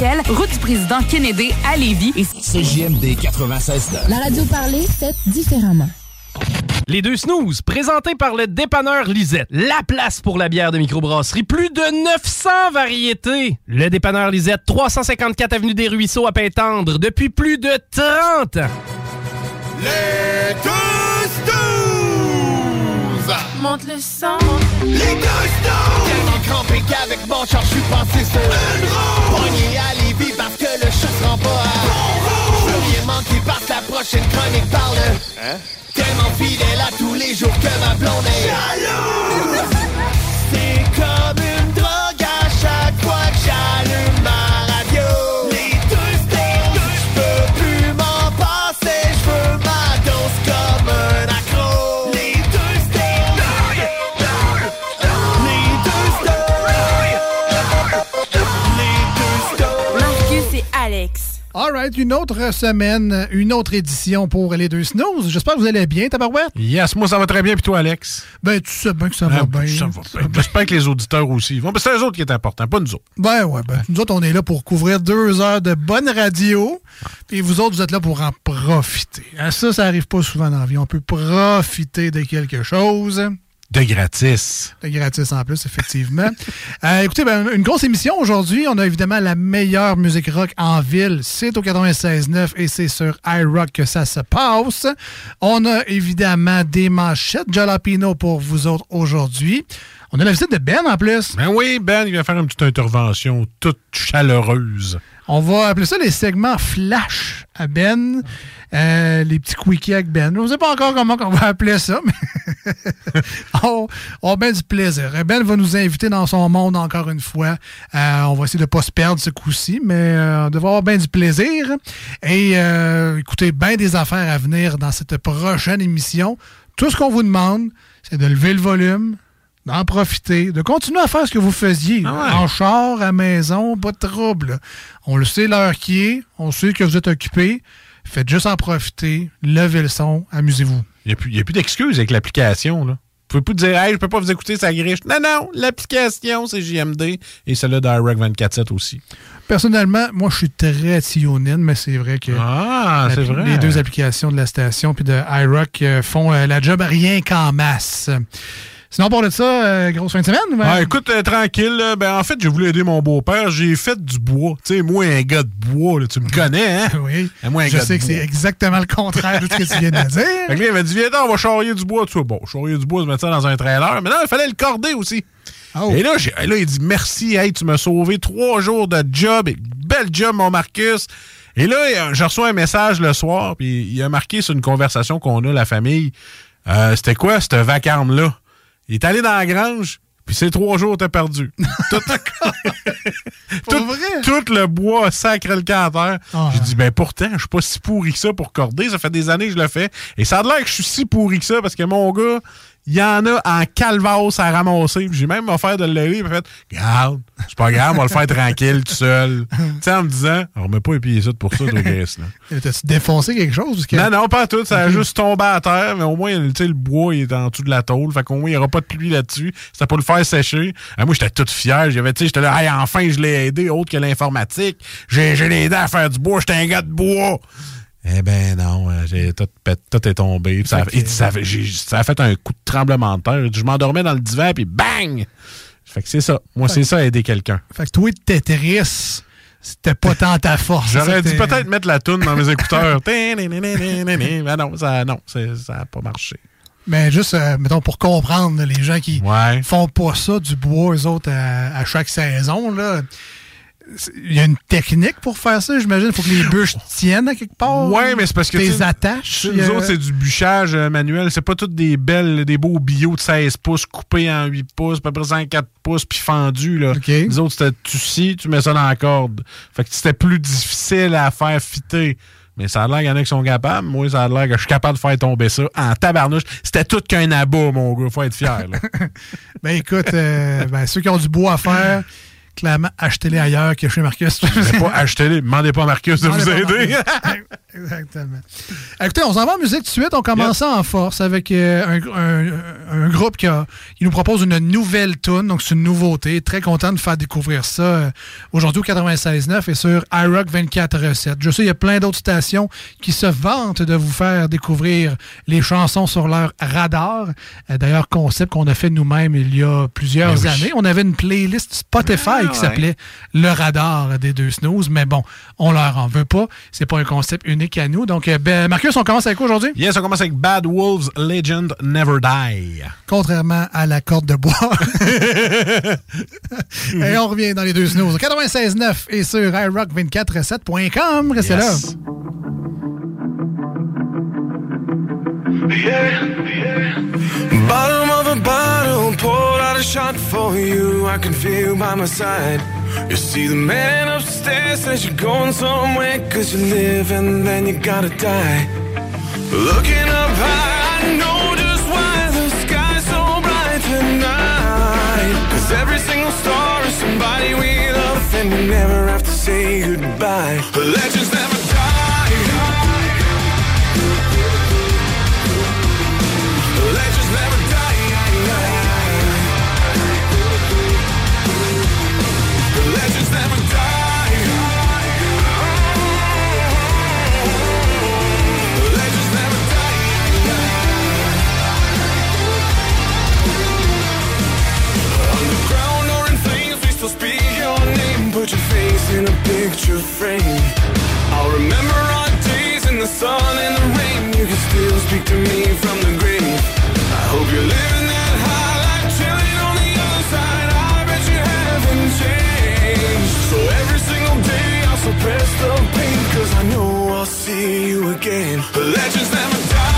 Route du président Kennedy à Lévis. Et CJMD 96 La radio parlée, faite différemment. Les deux snooze, présentés par le dépanneur Lisette. La place pour la bière de microbrasserie. Plus de 900 variétés. Le dépanneur Lisette, 354 Avenue des Ruisseaux à Pintendre, depuis plus de 30 ans. Les deux snooze! Monte le sang. Les deux snooze! Tellement crampé qu'avec mon char, je suis passé sur Une roue! Prochaine chronique parle Hein? Tellement fidèle à tous les jours que ma blonde est Jaloux! C'est comme All right, une autre semaine, une autre édition pour les deux snooze. J'espère que vous allez bien, Tabarouette. Yes, moi ça va très bien, puis toi, Alex? Ben, tu sais bien que ça va Ah, bien. ça va bien. J'espère que les auditeurs aussi vont. Ben, c'est eux autres qui est important, pas nous autres. Ben ouais, ben, nous autres, on est là pour couvrir deux heures de bonne radio. Et vous autres, vous êtes là pour en profiter. Hein, Ça, ça arrive pas souvent dans la vie. On peut profiter de quelque chose. De gratis. De gratis en plus, effectivement. Euh, écoutez, ben, une grosse émission aujourd'hui. On a évidemment la meilleure musique rock en ville. C'est au 96.9 et c'est sur iRock que ça se passe. On a évidemment des manchettes Jalapino pour vous autres aujourd'hui. On a la visite de Ben en plus. Ben oui, Ben, il vient faire une petite intervention toute chaleureuse. On va appeler ça les segments flash à Ben. Euh, les petits quickies avec Ben. Je ne sais pas encore comment on va appeler ça, mais on, on a bien du plaisir. Ben va nous inviter dans son monde encore une fois. Euh, on va essayer de ne pas se perdre ce coup-ci, mais euh, on devrait avoir bien du plaisir. Et euh, écoutez, bien des affaires à venir dans cette prochaine émission. Tout ce qu'on vous demande, c'est de lever le volume, d'en profiter, de continuer à faire ce que vous faisiez. Ah ouais. En char, à maison, pas de trouble. On le sait l'heure qui est, on sait que vous êtes occupé. Faites juste en profiter, levez le son, amusez-vous. Il n'y a plus, d'excuses avec l'application, là. Vous pouvez plus dire, hey, je peux pas vous écouter, ça griche. Non, non, l'application, c'est JMD et celle-là d'Irock 24-7 aussi. Personnellement, moi, je suis très Tionine, mais c'est vrai que Ah, la- c'est vrai. les deux applications de la station puis de iRock euh, font euh, la job rien qu'en masse. Sinon, pour de ça, euh, grosse fin de semaine? ben? Ah, écoute, euh, tranquille. là. Ben, en fait, j'ai voulu aider mon beau-père. J'ai fait du bois. Tu sais, moi, un gars de bois, là, tu me connais, hein? Oui. Moi, un Je gars de sais que c'est exactement le contraire de ce que tu viens de dire. Fait que là, il m'a dit, viens donc, on va charrier du bois. Tu vois, bon, charrier du bois, se mettre ça dans un trailer. Mais non, il fallait le corder aussi. Oh. Et là, là, il dit, merci, hey, tu m'as sauvé trois jours de job. Et bel job, mon Marcus. Et là, je reçois un message le soir, puis il a marqué sur une conversation qu'on a, la famille. Euh, C'était quoi, cette vacarme-là? Il est allé dans la grange, puis ces trois jours, t'as perdu. tout, tout- vrai? tout le bois sacré le camp à terre. Ah. J'ai dit, ben pourtant, je suis pas si pourri que ça pour corder. Ça fait des années que je le fais. Et ça a l'air que je suis si pourri que ça parce que mon gars, il y en a en calvasse à ramasser. J'ai même offert de le lever. Il m'a fait, garde, c'est pas grave, on va le faire tranquille, tout seul. tu sais, en me disant, on remet pas les pieds ça pour ça, toi, Chris, là. T'as-tu défoncé quelque chose? Que- Non, non, pas tout. Ça a juste tombé à terre, mais au moins, le bois, il est en dessous de la tôle. Fait qu'au moins, il n'y aura pas de pluie là-dessus. C'était pour le faire sécher. Ah, moi, j'étais tout fier. J'avais, tu sais, j'étais là, hey, enfin, je l'ai aidé, autre que l'informatique. J'ai, j'ai aidé à faire du bois. J'étais un gars de bois. Eh ben non, euh, j'ai tout, est tombé. Ça, a- ça, fait- j'ai- ça a fait un coup de tremblement de terre. Je m'endormais dans le divan, puis bang! Fait que c'est ça. Moi, c'est ça, aider quelqu'un. Fait que toi, Tetris, c'était pas tant ta force. J'aurais dû peut-être mettre la toune dans mes écouteurs. Mais non, ça non, ça n'a pas marché. Mais juste, euh, mettons, pour comprendre, les gens qui Ouais. font pas ça du bois, eux autres, à, à chaque saison, là. Il y a une technique pour faire ça, j'imagine. Il faut que les bûches tiennent à quelque part. Ouais, mais c'est parce que. Tes attaches. Nous autres, c'est du bûchage euh, manuel. C'est pas toutes des belles, des beaux bio de 16 pouces coupés en 8 pouces, à peu près 5-4 pouces, puis fendus. Là. Nous autres, c'était tu scies, tu mets ça dans la corde. Fait que c'était plus difficile à faire fitter. Mais ça a l'air qu'il y en a qui sont capables. Moi, ça a l'air que je suis capable de faire tomber ça en tabarnouche. C'était tout qu'un abat, mon gars. Faut être fier. Là. Ben écoute, euh, ben, ceux qui ont du bois à faire, clairement, achetez-les ailleurs que chez Marcus. Pas achetez-les. Demandez pas à Marcus de vous aider. Exactement. Écoutez, on s'en va en musique tout de suite. On commence en force avec euh, un, un- un groupe qui, a- qui nous propose une nouvelle tune, donc c'est une nouveauté. Très content de faire découvrir ça euh, aujourd'hui au 96.9 et sur iRock 24.7. Je sais, il y a plein d'autres stations qui se vantent de vous faire découvrir les chansons sur leur radar. Euh, D'ailleurs, concept qu'on a fait nous-mêmes il y a plusieurs Ben oui. années. On avait une playlist Spotify Qui ouais. s'appelait Le Radar des deux snooze, mais bon, on leur en veut pas. C'est pas un concept unique à nous. Donc, euh, ben, Marcus, on commence avec quoi aujourd'hui? Yes, on commence avec Bad Wolves Legend Never Die. Contrairement à la corde de bois. et on revient dans les deux snooze. 96.9 et sur iRock247.com. Restez Yes. là. Bottom of a bottle, poured out a shot for you. I can feel by my side. You see the man upstairs says you're going somewhere cause you live and then you gotta die. Looking up high, I know just why the sky's so bright tonight. Cause every single star is somebody we love and we never have to say goodbye. Legends never die. Picture frame. I'll remember our days in the sun and the rain. You can still speak to me from the grave. I hope you're living that high life, chilling on the other side. I bet you haven't changed. So every single day I'll suppress the pain, cause I know I'll see you again. Legends never die.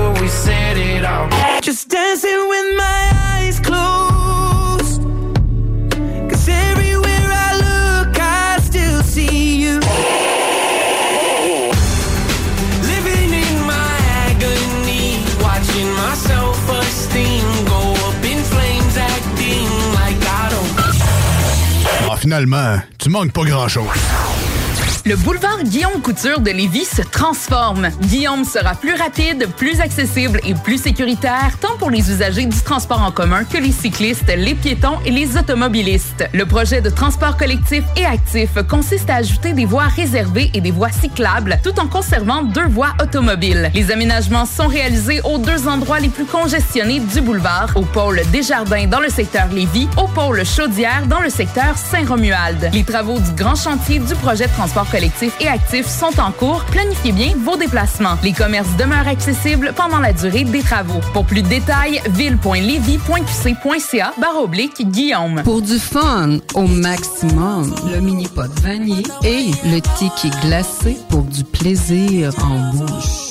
Finalement, tu manques pas grand-chose. Le boulevard Guillaume Couture de Lévis se transforme. Guillaume sera plus rapide, plus accessible et plus sécuritaire, pour les usagers du transport en commun que les cyclistes, les piétons et les automobilistes. Le projet de transport collectif et actif consiste à ajouter des voies réservées et des voies cyclables, tout en conservant deux voies automobiles. Les aménagements sont réalisés aux deux endroits les plus congestionnés du boulevard, au pôle Desjardins dans le secteur Lévis, au pôle Chaudière dans le secteur Saint-Romuald. Les travaux du grand chantier du projet de transport collectif et actif sont en cours. Planifiez bien vos déplacements. Les commerces demeurent accessibles pendant la durée des travaux. Pour plus ville.levy.qc.ca barre oblique Guillaume. Pour du fun au maximum, le mini pot vanille et le ticket glacé pour du plaisir en bouche.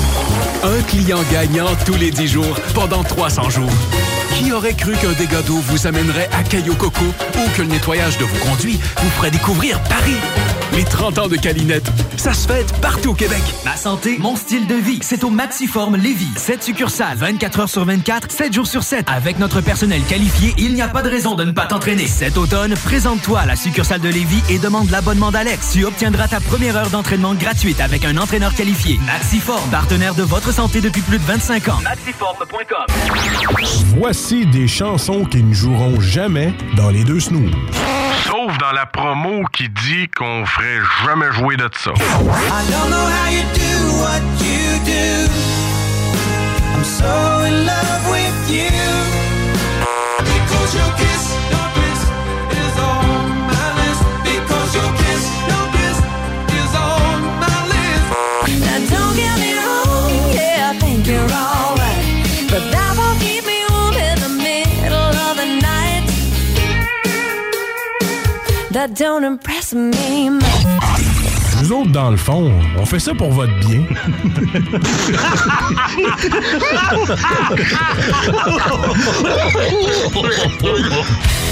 Un client gagnant tous les 10 jours pendant 300 jours. Qui aurait cru qu'un dégât d'eau vous amènerait à Caillou Coco ou que le nettoyage de vos conduits vous ferait découvrir Paris? Les 30 ans de Calinette, ça se fête partout au Québec. Ma santé, mon style de vie, c'est au Maxiform Lévis. 7 succursales, 24 heures sur 24, 7 jours sur 7. Avec notre personnel qualifié, il n'y a pas de raison de ne pas t'entraîner. Cet automne, présente-toi à la succursale de Lévis et demande l'abonnement d'Alex. Tu obtiendras ta première heure d'entraînement gratuite avec un entraîneur qualifié. Maxiform, partenaire de votre santé depuis plus de 25 ans. Maxiform.com. Voici des chansons qui ne joueront jamais dans les deux snooze. Sauf dans la promo qui dit qu'on ferait jamais jouer de ça. I don't know how you do what you do. I'm so in love with you. that don't impress me Nous autres, dans le fond, on fait ça pour votre bien.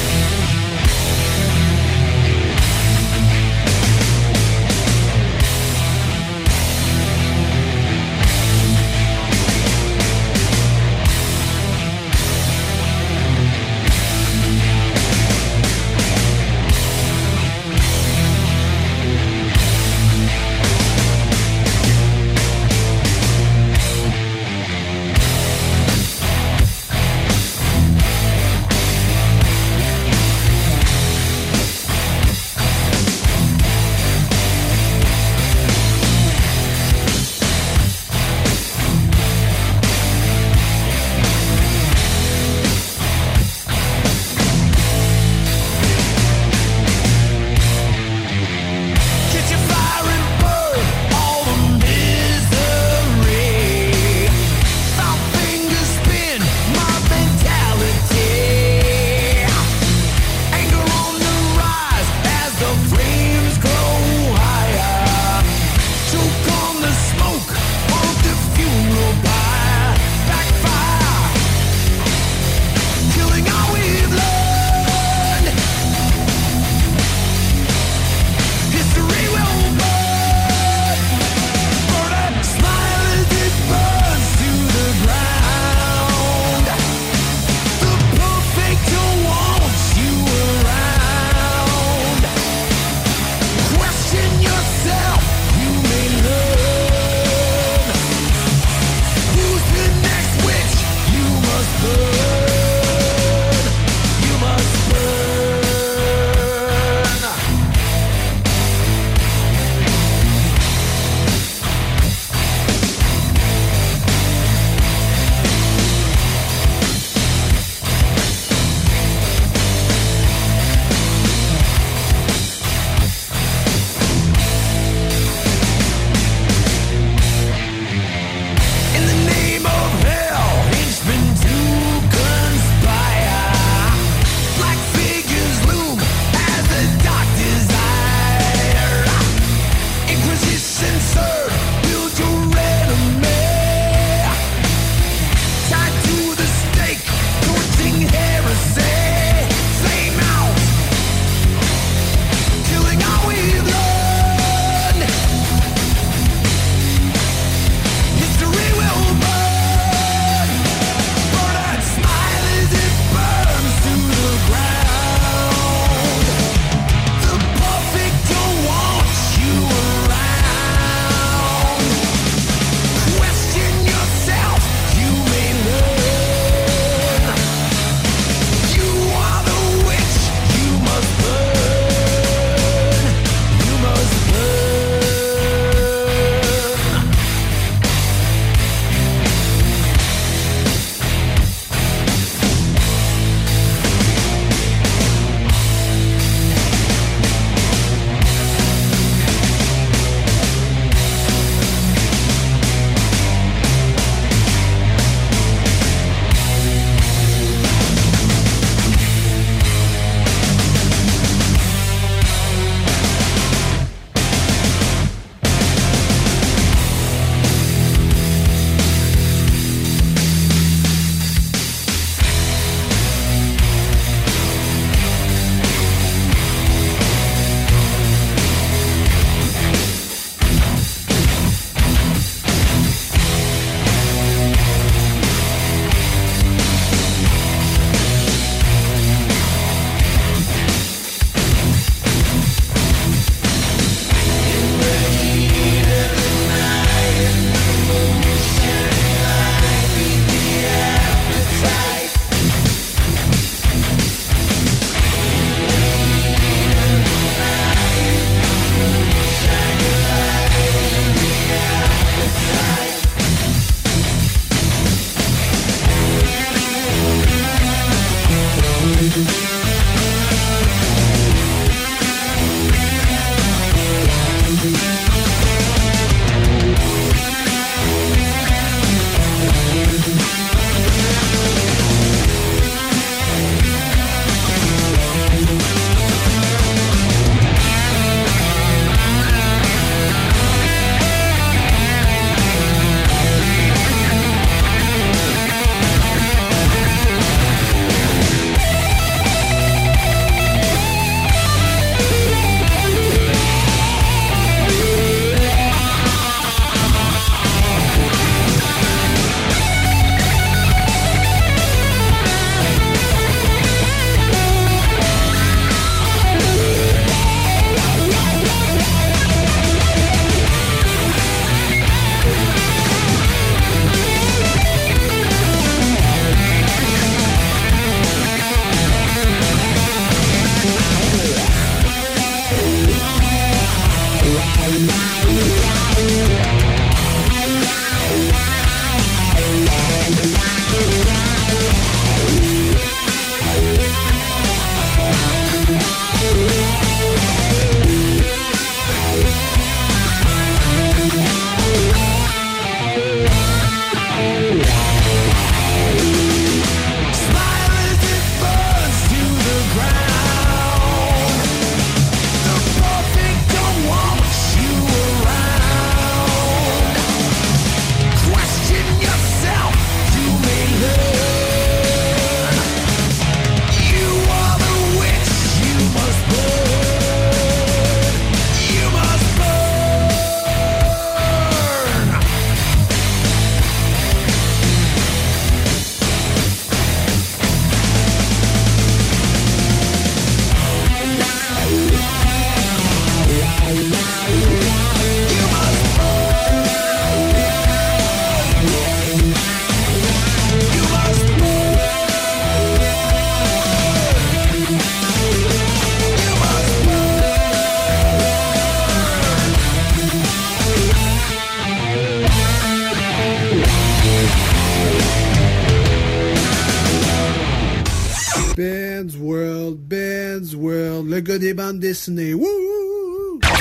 Le gars des bandes dessinées. Wouh!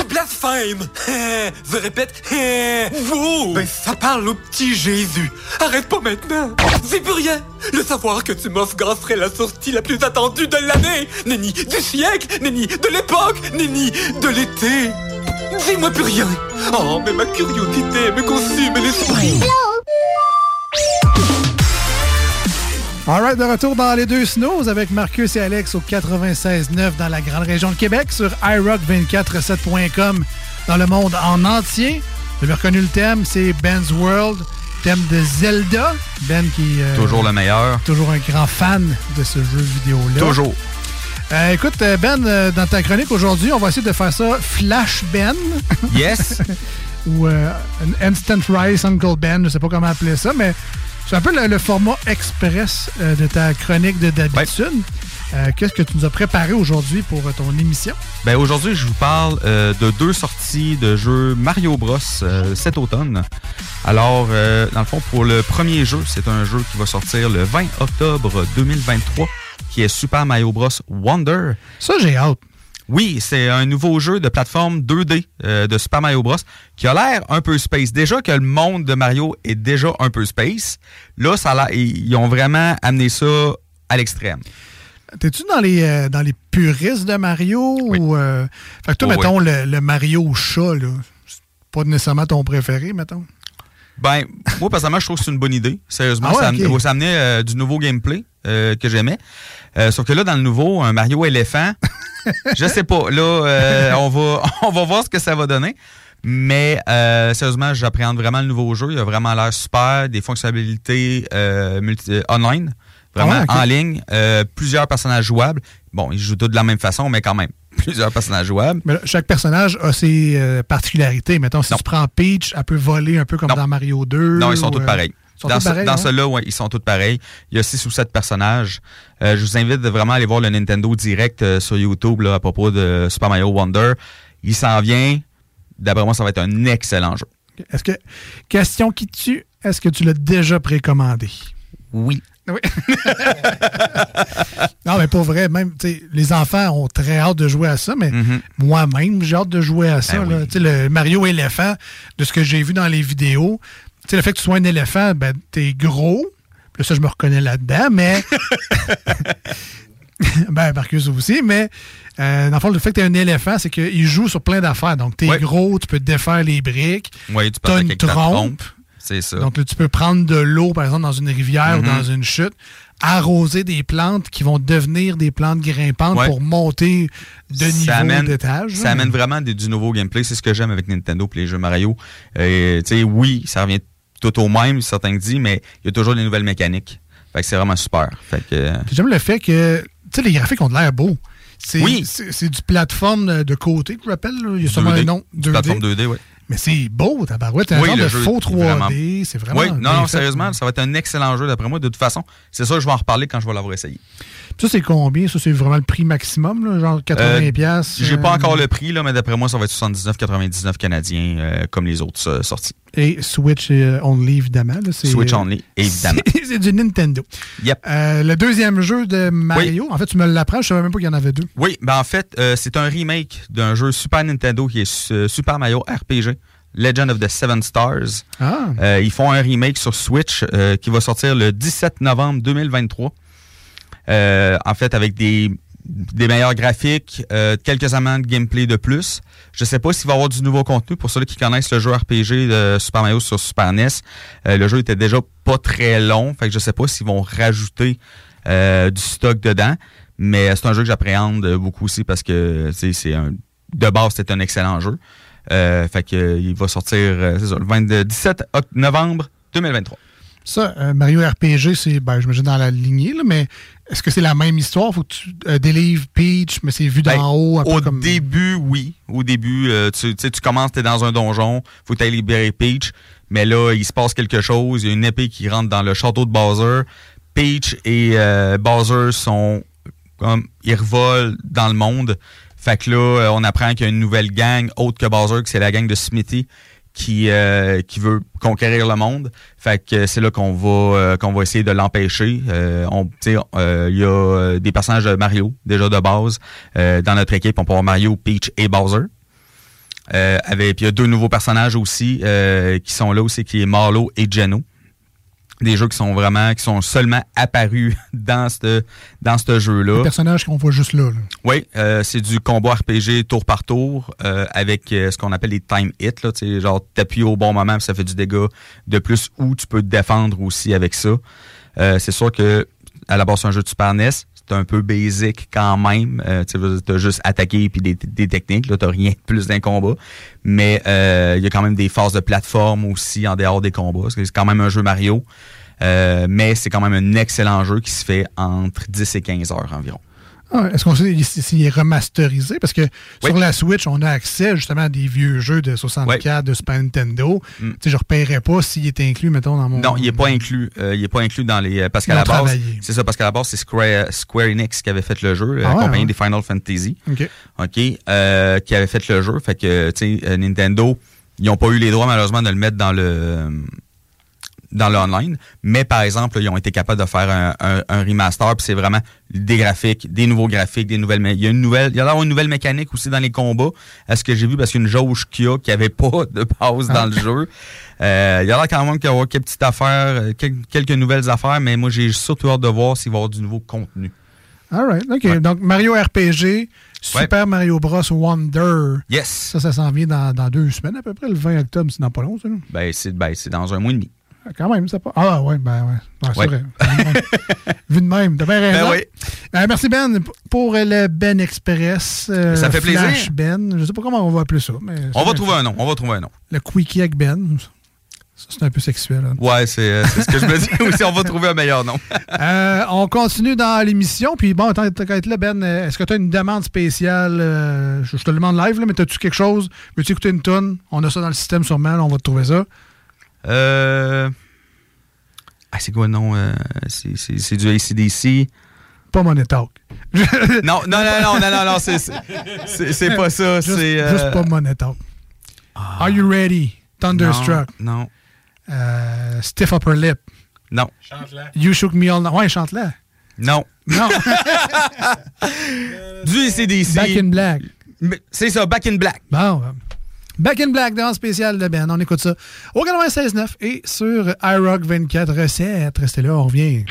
Blasphème. Je répète, wow Ben ça parle au petit Jésus. Arrête pas maintenant. C'est plus rien. Le savoir que tu m'offres serait la sortie la plus attendue de l'année. Nenni du siècle Nenni de l'époque Nenni de l'été. Dis-moi plus rien. Oh, mais ma curiosité me consume l'esprit Alright, de retour dans les deux snows avec Marcus et Alex au 96.9 dans la grande région de Québec sur iRock247.com dans le monde en entier. Vous avez reconnu le thème, c'est Ben's World, thème de Zelda. Ben qui euh, Toujours le meilleur. toujours un grand fan de ce jeu vidéo-là. Toujours. Euh, écoute, euh, Ben, euh, dans ta chronique aujourd'hui, on va essayer de faire ça Flash Ben. Yes. Ou euh, un Instant Rice Uncle Ben, je sais pas comment appeler ça, mais c'est un peu le, le format express euh, de ta chronique de d'habitude? Euh, Qu'est-ce que tu nous as préparé aujourd'hui pour euh, ton émission? Ben aujourd'hui, je vous parle euh, de deux sorties de jeux Mario Bros cet automne. Alors, dans le fond, pour le premier jeu, c'est un jeu qui va sortir le 20 octobre 2023, qui est Super Mario Bros Wonder. Ça, j'ai hâte. Oui, c'est un nouveau jeu de plateforme 2D euh, de Super Mario Bros qui a l'air un peu space. Déjà que le monde de Mario est déjà un peu space, là, ça a ils ont vraiment amené ça à l'extrême. T'es-tu dans les, euh, dans les puristes de Mario? Ou, euh, Fait que toi, Oh, mettons, le, le Mario chat, là, c'est pas nécessairement ton préféré, mettons? Ben, moi, personnellement, je trouve que c'est une bonne idée. Sérieusement, Ah ouais, ça, ok. am- ça amenait euh, du nouveau gameplay que j'aimais. Euh, sauf que là, dans le nouveau, un Mario éléphant, je sais pas. Là, euh, on, va, on va voir ce que ça va donner. Mais euh, sérieusement, j'appréhende vraiment le nouveau jeu. Il a vraiment l'air super. Des fonctionnalités multi- online, vraiment Ah ouais, en ligne. Plusieurs personnages jouables. Bon, ils jouent tous de la même façon, mais quand même, plusieurs personnages jouables. Mais là, chaque personnage a ses euh, particularités. Mettons, si tu prends Peach, elle peut voler un peu comme dans Mario 2. Non, ils sont ou, tous euh, pareils. Sont dans tous ce- pareils, dans hein? ceux-là, ouais, ils sont tous pareils. Il y a six ou sept personnages. Euh, je vous invite de vraiment aller voir le Nintendo Direct euh, sur YouTube là, à propos de Super Mario Wonder. Il s'en vient. D'après moi, ça va être un excellent jeu. Est-ce que, question qui tue, est-ce que tu l'as déjà précommandé? Oui. Oui. non, mais pour vrai, même, tu sais, les enfants ont très hâte de jouer à ça, mais moi-même, j'ai hâte de jouer à ça. Ben là. Sais, Le Mario éléphant, de ce que j'ai vu dans les vidéos, sais, le fait que tu sois un éléphant, ben, t'es gros. Puis ça, je me reconnais là-dedans, mais. ben, Marcus aussi, mais euh, dans le fond, le fait que tu un éléphant, c'est qu'il joue sur plein d'affaires. Donc, tu es gros, tu peux défaire les briques. Oui, tu peux une avec trompe. C'est ça. Donc, là, tu peux prendre de l'eau, par exemple, dans une rivière ou Mhm. dans une chute, arroser des plantes qui vont devenir des plantes grimpantes Ouais. pour monter de niveau ça amène, d'étage. ça amène vraiment du nouveau gameplay. C'est ce que j'aime avec Nintendo et les jeux Mario. Euh, tu sais, oui, ça revient tout au même, certains disent, mais il y a toujours des nouvelles mécaniques. Fait que c'est vraiment super. Fait que, euh, J'aime le fait que, tu sais, les graphiques ont de l'air beaux. C'est, Oui. C'est, du plateforme de côté je rappelle. Il y a sûrement 2D. un nom. Du plateforme 2D, oui. Mais c'est beau, tabarouette. C'est un Oui, genre le de jeu faux est vraiment- 3D. C'est vraiment. Oui, non, non, sérieusement, ça va être un excellent jeu d'après moi. De toute façon, c'est ça, je vais en reparler quand je vais l'avoir essayé. Ça, c'est combien? Ça, c'est vraiment le prix maximum, là, genre 80$. Euh, piastres, J'ai pas euh, encore le prix, là, mais d'après moi, ça va être 79,99 canadiens, euh, comme les autres sorties. Et Switch Only, évidemment. là, Switch only, évidemment. C'est du Nintendo. Yep. Le deuxième jeu de Mario, en fait, tu me l'apprends, je savais même pas qu'il y en avait deux. Oui, ben en fait, c'est un remake d'un jeu Super Nintendo qui est Super Mario RPG, Legend of the Seven Stars. Ah. Euh, ils font un remake sur Switch euh, qui va sortir le 17 novembre 2023. Euh, en fait, avec des, des meilleurs graphiques, euh, quelques amants de gameplay de plus. Je sais pas s'il va y avoir du nouveau contenu. Pour ceux qui connaissent le jeu RPG de Super Mario sur Super NES, euh, le jeu était déjà pas très long. Fait que je sais pas s'ils vont rajouter du stock dedans. Mais c'est un jeu que j'appréhende beaucoup aussi parce que c'est un de base, c'est un excellent jeu. Fait que il va sortir le 22 17 oct- novembre 2023. Ça, Mario RPG, c'est, ben, j'imagine dans la lignée, là, mais est-ce que c'est la même histoire? Faut que tu euh, délivres Peach, mais c'est vu d'en Ben, haut, un peu Au comme. début, oui. Au début, euh, tu, tu commences, tu es dans un donjon, faut que tu libérer Peach. Mais là, il se passe quelque chose. Il y a une épée qui rentre dans le château de Bowser. Peach et euh, Bowser sont comme. Ils revolent dans le monde. Fait que là, on apprend qu'il y a une nouvelle gang, autre que Bowser, que c'est la gang de Smithy, qui, euh, qui veut conquérir le monde. Fait que c'est là qu'on va euh, qu'on va essayer de l'empêcher. Euh, on, euh, il y a euh, des personnages de Mario déjà de base euh, dans notre équipe. On peut avoir Mario, Peach et Bowser. Euh, avec, puis il y a deux nouveaux personnages aussi euh, qui sont là aussi, qui est Marlo et Geno. Des jeux qui sont vraiment, qui sont seulement apparus dans ce dans ce jeu-là. Les personnages qu'on voit juste là. là. Oui, euh, c'est du combat RPG tour par tour euh, avec euh, ce qu'on appelle les time hits. Là, tu sais, genre, t'appuies au bon moment, ça fait du dégât de plus, ou tu peux te défendre aussi avec ça. Euh, c'est sûr que à la base, c'est un jeu de Super NES. C'est un peu basic quand même. Euh, tu as juste attaqué puis des, des techniques. Là, t'as rien de plus d'un combat. Mais euh, il y a quand même des phases de plateforme aussi en dehors des combats. C'est quand même un jeu Mario. Euh, mais c'est quand même un excellent jeu qui se fait entre 10 et 15 heures environ. Ah, Est-ce qu'on sait s'il- est remasterisé? Parce que sur la Switch, on a accès justement à des vieux jeux de 64, de Super Nintendo. Tu sais, je ne repérerais pas s'il est inclus, mettons, dans mon. Mm. Non, il est pas inclus. Euh, il est pas inclus dans les. euh, Parce qu'à la base, c'est ça, parce qu'à la base, c'est Square, Square Enix qui avait fait le jeu, Ah accompagné ouais. des Final Fantasy. OK. OK. euh, qui avait fait le jeu. Fait que, tu sais, euh, Nintendo, ils n'ont pas eu les droits, malheureusement, de le mettre dans le dans le online. Mais par exemple, là, ils ont été capables de faire un, un- un remaster, puis c'est vraiment des graphiques, des nouveaux graphiques, des nouvelles. Il y a une nouvelle, il y a une nouvelle mécanique aussi dans les combats. À ce que j'ai vu, parce qu'il y a une jauge qu'il y a qui avait pas de base dans le jeu. Euh, il y a quand même qu'il y aura quelques petites affaires, euh, quel- quelques nouvelles affaires, mais moi j'ai surtout hâte de voir s'il va y avoir du nouveau contenu. All right. OK. Donc, Mario RPG, Super Mario Bros. Wonder. Yes. Ça, ça s'en vient dans, dans deux semaines à peu près, le 20 octobre, c'est dans pas long, ça. Ben c'est ben, c'est dans un mois et demi. Ah, Quand même, c'est pas. Ah, ouais, ben ouais. Ouais, vrai. Vu de même, t'as bien raison. Ben oui. Euh, merci, Ben, pour le Ben Express. euh, Ça fait plaisir. Flash Ben. Je sais pas comment on va appeler ça. Mais On va trouver un nom, on va trouver un nom. Le Quickie avec Ben. Ça, c'est un peu sexuel. hein. Ouais, c'est euh, c'est ce que je me dis aussi, on va trouver un meilleur nom. Euh, on continue dans l'émission. Puis bon, tant qu'à là, Ben, euh, est-ce que tu as une demande spéciale? euh, je, je te le demande live, là, mais as-tu quelque chose? Veux-tu écouter une tonne? On a ça dans le système sûrement, là, on va te trouver ça. Euh... Ah, c'est quoi le nom? euh, c'est- du ACDC. Pas Money Talk. non, non, non, non, non, non, non, c'est- pas ça. Juste, C'est. euh, juste pas Money Talk. Are you ready? Thunderstruck. Non. non. Euh, stiff Upper Lip. Non. You Shook Me All Night. Ouais, chante-la. Non. Non. du ACDC. Back in Black. C'est ça, Back in Black. Bon. Back in Black dans spécial de Ben. On écoute ça au 96.9 et sur iRock 24 recettes. Restez là, on revient.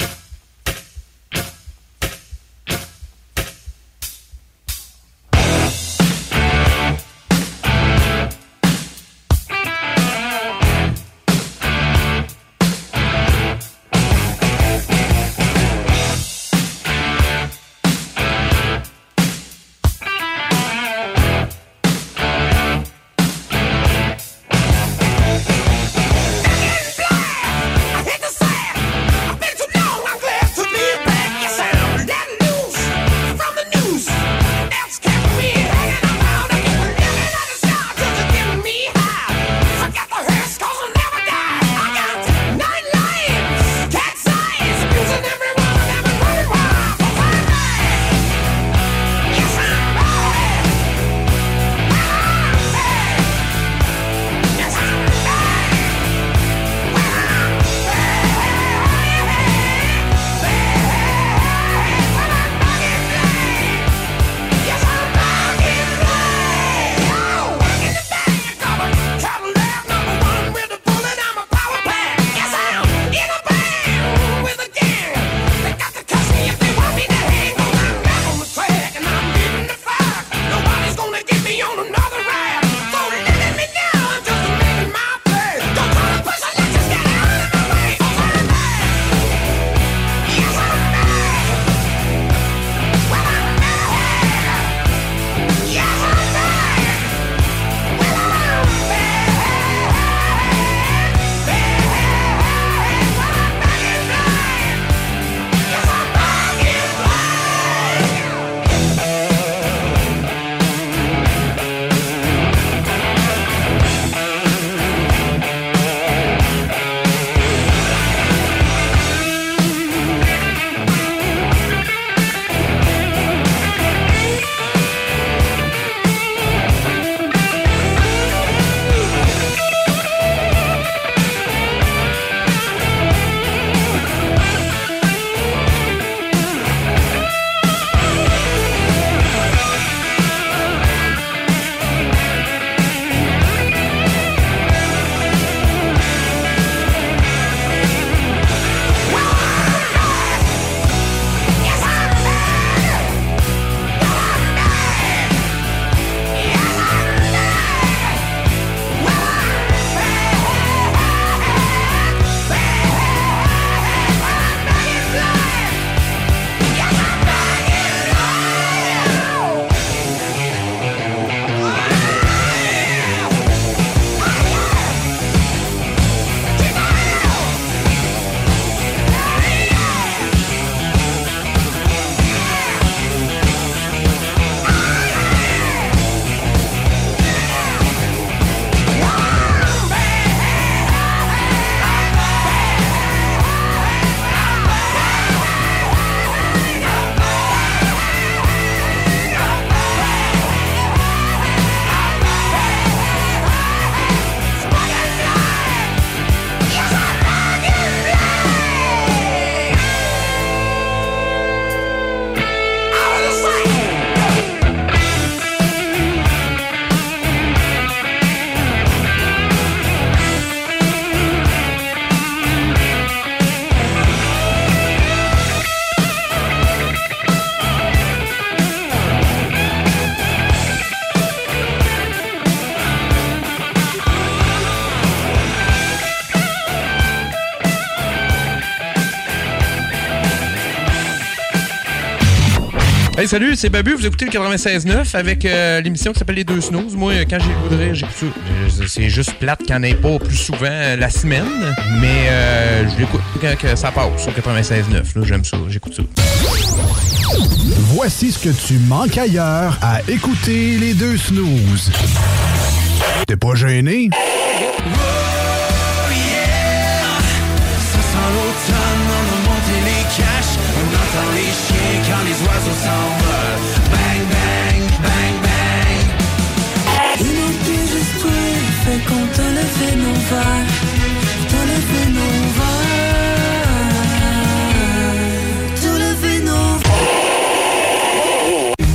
Salut, c'est Babu. Vous écoutez le 96.9 avec euh, l'émission qui s'appelle Les Deux Snooze. Moi, euh, quand j'ai le j'écoute ça. Euh, C'est juste plate qu'il n'y en ait pas plus souvent la semaine, mais euh, je l'écoute quand que ça passe sur 96.9. Là, J'aime ça, j'écoute ça. Voici ce que tu manques ailleurs à écouter les deux snooze. T'es pas gêné? On chiens quand les oiseaux s'envolent. Bang, bang, bang, bang. Il manquait juste toi, fait qu'on te levé nos verres. Te levé nos verres. Te levé nos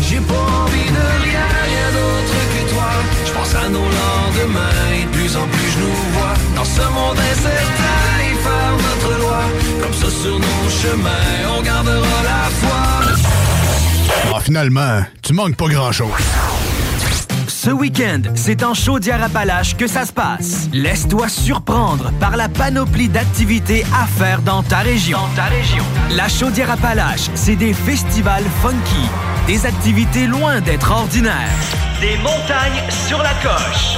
J'ai pas envie de rien, rien d'autre que toi. Je pense à nos lendemains et de plus en plus je nous vois. Dans ce monde incertain, ça sur nos chemins, on gardera la foi. Ah, finalement, tu manques pas grand-chose. Ce week-end, c'est en Chaudière-Appalaches que ça se passe. Laisse-toi surprendre par la panoplie d'activités à faire dans ta région. Dans ta région. La Chaudière-Appalaches, c'est des festivals funky, des activités loin d'être ordinaires, des montagnes sur la coche.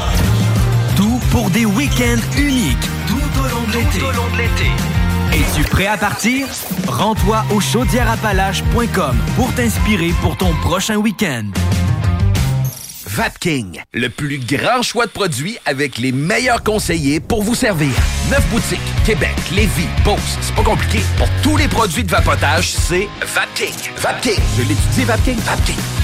Tout pour des week-ends uniques tout au long de l'été. Es-tu prêt à partir? Rends-toi au chaudièreappalaches.com pour t'inspirer pour ton prochain week-end. Vapking, le plus grand choix de produits avec les meilleurs conseillers pour vous servir. Neuf boutiques, Québec, Lévis, Beauce, c'est pas compliqué. Pour tous les produits de vapotage, c'est Vapking. Vapking, je l'étudie, Vapking, Vapking.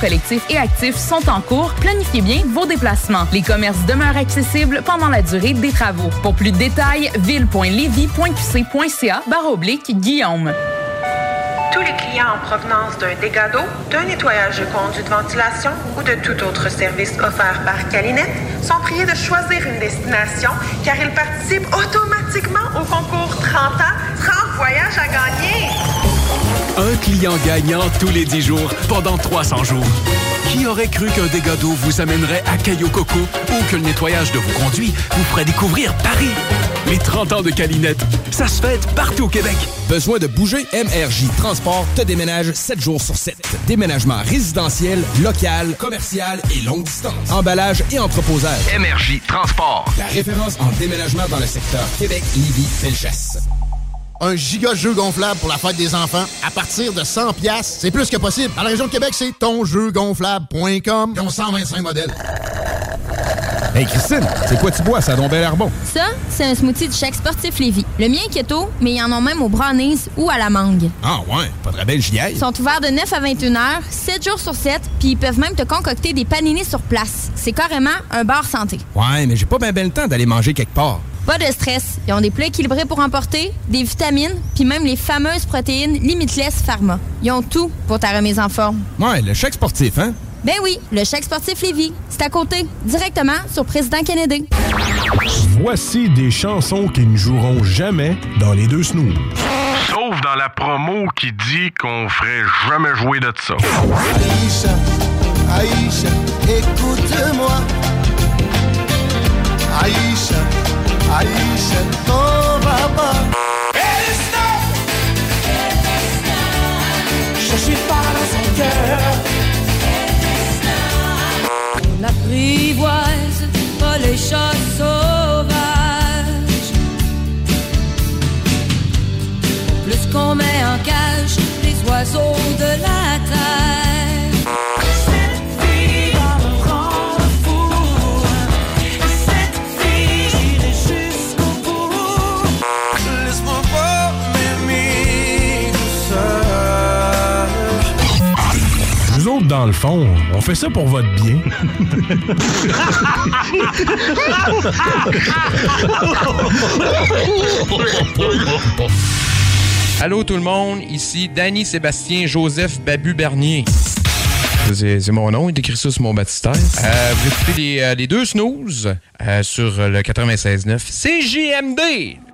collectif et actif sont en cours. Planifiez bien vos déplacements. Les commerces demeurent accessibles pendant la durée des travaux. Pour plus de détails, ville.levy.qc.ca barre oblique Guillaume. Tous les clients en provenance d'un dégât d'eau, d'un nettoyage de conduits de ventilation ou de tout autre service offert par Calinette sont priés de choisir une destination car ils participent automatiquement au concours 30 ans, 30 voyages à gagner. Un client gagnant tous les 10 jours pendant 300 jours. Qui aurait cru qu'un dégât d'eau vous amènerait à Caillou Coco ou que le nettoyage de vos conduits vous ferait découvrir Paris? Les 30 ans de Calinette, ça se fête partout au Québec. Besoin de bouger? MRJ Transport te déménage 7 jours sur 7. Déménagement résidentiel, local, commercial et longue distance. Emballage et entreposage. MRJ Transport. La référence en déménagement dans le secteur Québec, Lévis, Felchasse. Un giga jeu gonflable pour la fête des enfants à partir de 100 pièces, c'est plus que possible. Dans la région de Québec, c'est tonjeugonflable.com. Ils ont 125 modèles. Hey Christine, c'est quoi tu bois? Ça a donc bien l'air bon. Ça, c'est un smoothie du chèque sportif Lévis. Le mien est keto, mais ils en ont même au brownies ou à la mangue. Ah ouais, pas très belle j'y aille. Ils sont ouverts de 9 à 21 heures, 7 jours sur 7, puis ils peuvent même te concocter des paninis sur place. C'est carrément un bar santé. Ouais, mais j'ai pas bien ben le temps d'aller manger quelque part. Pas de stress. Ils ont des plats équilibrés pour emporter, des vitamines, puis même les fameuses protéines Limitless Pharma. Ils ont tout pour ta remise en forme. Ouais, le chèque sportif, hein? Ben oui, le chèque sportif Lévis. C'est à côté, directement sur Président Kennedy. Voici des chansons qui ne joueront jamais dans les deux snooze. Sauf dans la promo qui dit qu'on ferait jamais jouer de ça. Aïcha, Aïcha, écoute-moi. Aïcha, T'en vas pas. Dans son cœur. On apprivoise les choses sauvages. Plus qu'on met en cage les oiseaux de la terre. on fait ça pour votre bien. Allô tout le monde, ici Danny Sébastien Joseph Babu Bernier. C'est mon nom, il décrit ça sur mon baptistère. Euh, vous écoutez les, euh, les deux snooze euh, sur le 96.9 CGMD.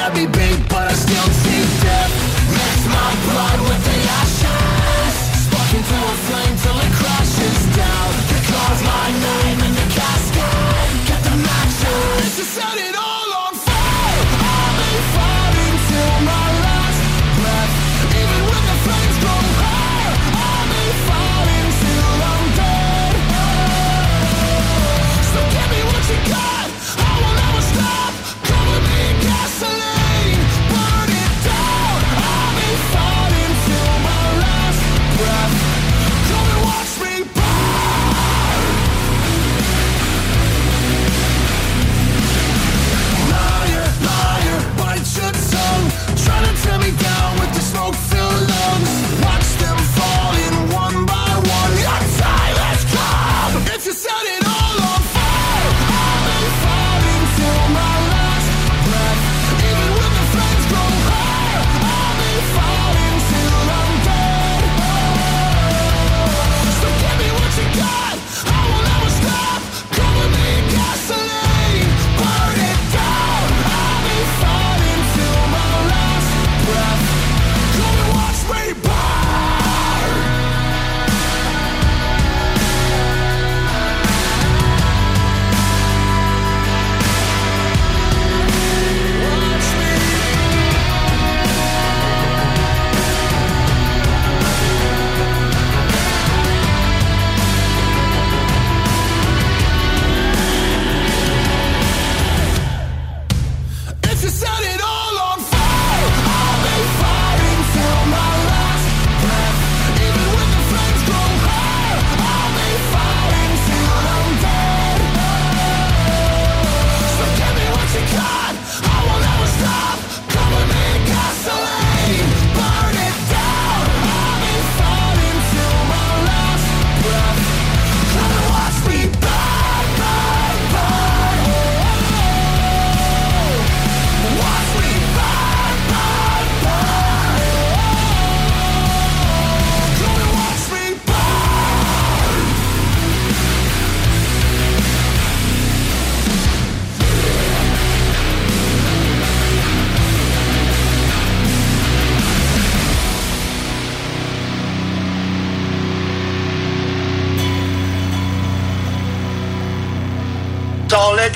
Happy me, baby.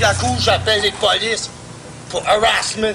la cour, j'appelle les polices pour harassment.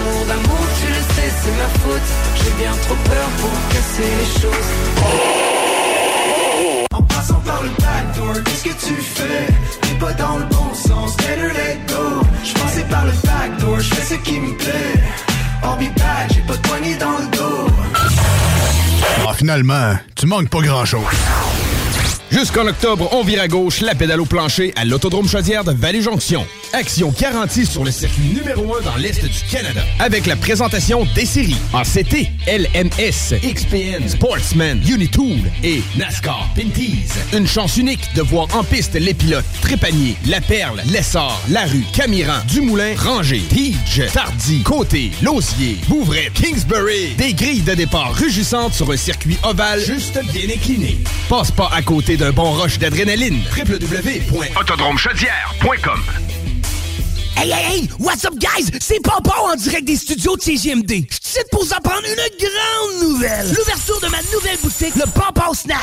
Amour d'amour, tu le sais, c'est ma faute. J'ai bien trop peur pour casser les choses. En passant par le backdoor, qu'est-ce que tu fais? T'es pas dans le bon sens, better let go Je passais par le backdoor, je fais ce qui me plaît I'll be back, j'ai pas de poignée dans le dos Ah, finalement, tu manques pas grand-chose. Jusqu'en octobre, on vire à gauche la pédale au plancher à l'Autodrome Chaudière de Vallée-Jonction. Action garantie sur le circuit numéro 1 dans l'Est du Canada. Avec la présentation des séries en CT, LMS, XPN, Sportsman, Unitool et NASCAR Pinties. Une chance unique de voir en piste les pilotes Trépanier, La Perle, Lessard, Larue, Camiran, Dumoulin, Ranger, Tige, Tardy, Côté, Lausier, Bouvray, Kingsbury. Des grilles de départ rugissantes sur un circuit ovale juste bien incliné. Passe pas à côté d'un bon rush d'adrénaline. www.autodromechaudière.com Hey, hey, hey! What's up, guys? C'est Pompon en direct des studios de CGMD. Je suis pour vous apprendre une grande nouvelle. L'ouverture de ma nouvelle boutique, le Pompon Snack.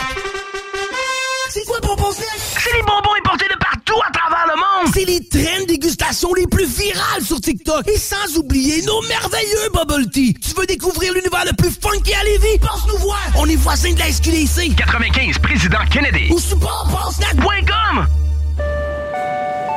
C'est quoi Pompon Snack? C'est les bonbons importés de partout à travers le monde. C'est les traînes dégustation les plus virales sur TikTok. Et sans oublier nos merveilleux bubble tea. Tu veux découvrir l'univers le plus funky à Lévis? Pense nous voir. On est voisins de la SQDC. 95, Président Kennedy. Ou sur pomponsnack.com.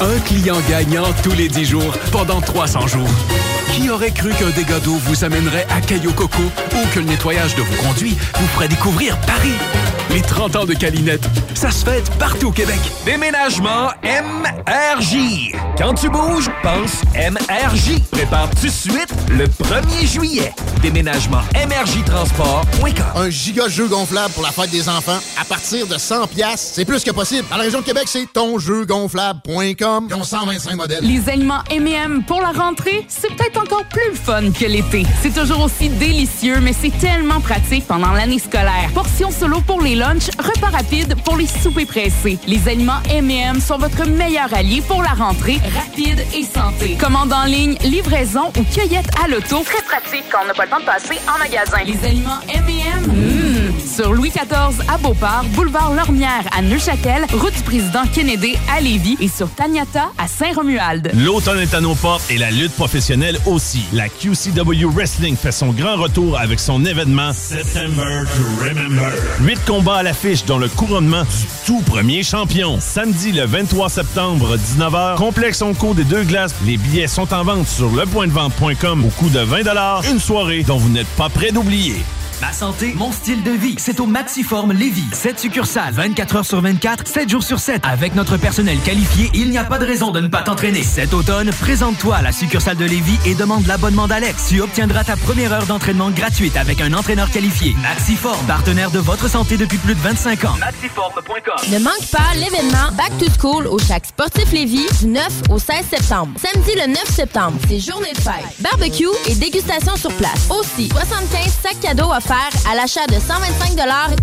Un client gagnant tous les 10 jours pendant 300 jours. Qui aurait cru qu'un dégât d'eau vous amènerait à Caillou Coco ou que le nettoyage de vos conduits vous ferait découvrir Paris? Les 30 ans de Calinette, ça se fête partout au Québec. Déménagement MRJ. Quand tu bouges, pense MRJ. Prépare tout de suite le 1er juillet. Déménagement MRJtransport.com. Un giga jeu gonflable pour la fête des enfants à partir de 100 pièces, c'est plus que possible. Dans la région de Québec, c'est tonjeugonflable.com. Ils ont 125 modèles. Les aliments M&M pour la rentrée, c'est peut-être encore plus le fun que l'été. C'est toujours aussi délicieux, mais c'est tellement pratique pendant l'année scolaire. Portions solo pour les lunchs, repas rapides pour les soupers pressés. Les aliments M&M sont votre meilleur allié pour la rentrée, rapide et santé. Commande en ligne, livraison ou cueillette à l'auto. Très pratique quand on n'a pas le temps de passer en magasin. Les aliments M&M, mmh. Sur Louis XIV à Beauport, boulevard Lormière à Neuchâtel, route du président Kennedy à Lévis et sur Taniata à Saint-Romuald. L'automne est à nos portes et la lutte professionnelle aussi. La QCW Wrestling fait son grand retour avec son événement September to Remember. Huit combats à l'affiche dont le couronnement du tout premier champion. Samedi le 23 septembre, 19h, complexe Onco des deux glaces. Les billets sont en vente sur lepointdevente.com au coût de 20 Une soirée dont vous n'êtes pas prêt d'oublier. Ma santé, mon style de vie, c'est au Maxiform Lévis. 7 succursales, 24 heures sur 24, 7 jours sur 7. Avec notre personnel qualifié, il n'y a pas de raison de ne pas t'entraîner. Cet automne, présente-toi à la succursale de Lévis et demande l'abonnement d'Alex. Tu obtiendras ta première heure d'entraînement gratuite avec un entraîneur qualifié. Maxiform, partenaire de votre santé depuis plus de 25 ans. Ne manque pas l'événement Back to School au Chac Sportif Lévis du 9 au 16 septembre. Samedi le 9 septembre, c'est journée de fête. Barbecue et dégustation sur place. Aussi, 75 sacs cadeaux à l'achat de 125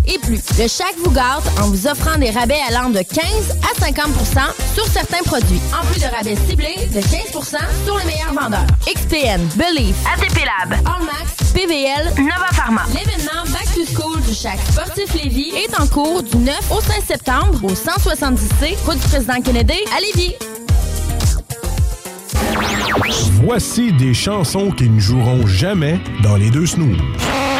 et plus. Le Chac vous gâte en vous offrant des rabais allant de 15 à 50% sur certains produits. En plus de rabais ciblés de 15% sur les meilleurs vendeurs. XPN, Believe, ATP Lab, Allmax, PVL, Nova Pharma. L'événement Back to School du Chac Sportif Lévis est en cours du 9 au 16 septembre au 170C, route du président Kennedy à Lévis. Voici des chansons qui ne joueront jamais dans les deux snooze.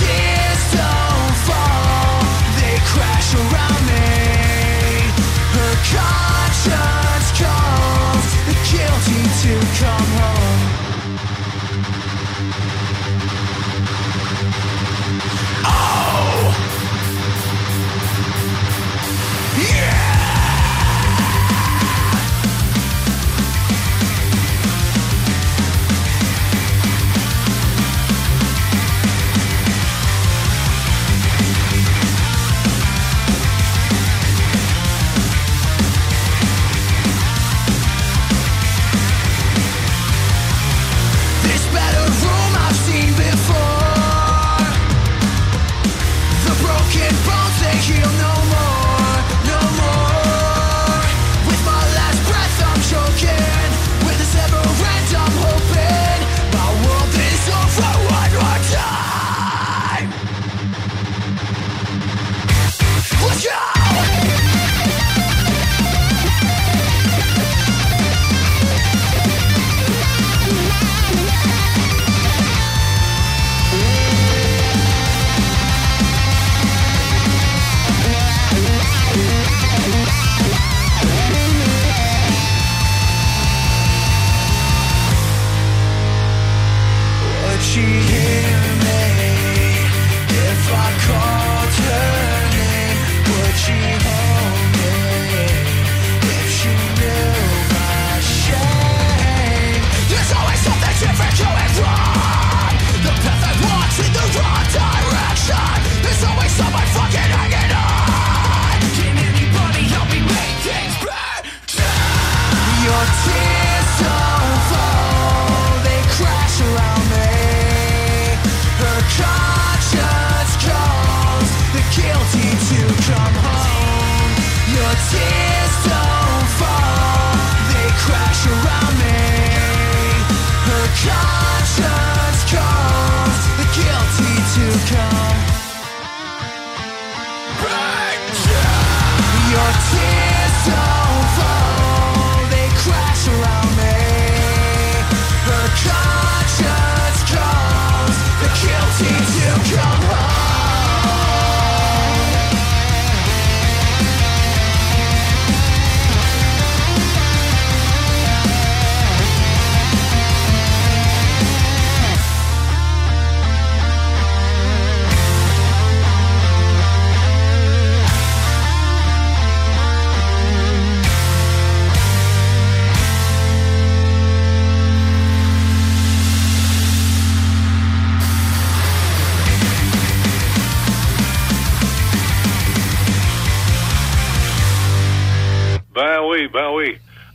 shit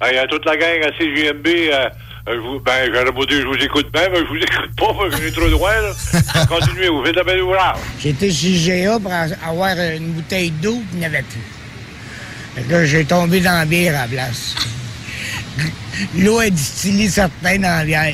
Hey, à toute la gang à CJMB, euh, euh, je vous- ben, j'aurais je vous écoute bien, mais je vous écoute pas, parce que j'ai trop droit, là. Continuez, vous faites un bel ouvrage. J'étais chez GA pour a- avoir une bouteille d'eau, puis il n'y avait plus. Fait que là, j'ai tombé dans la bière à la place. L'eau est distillée certains dans la bière.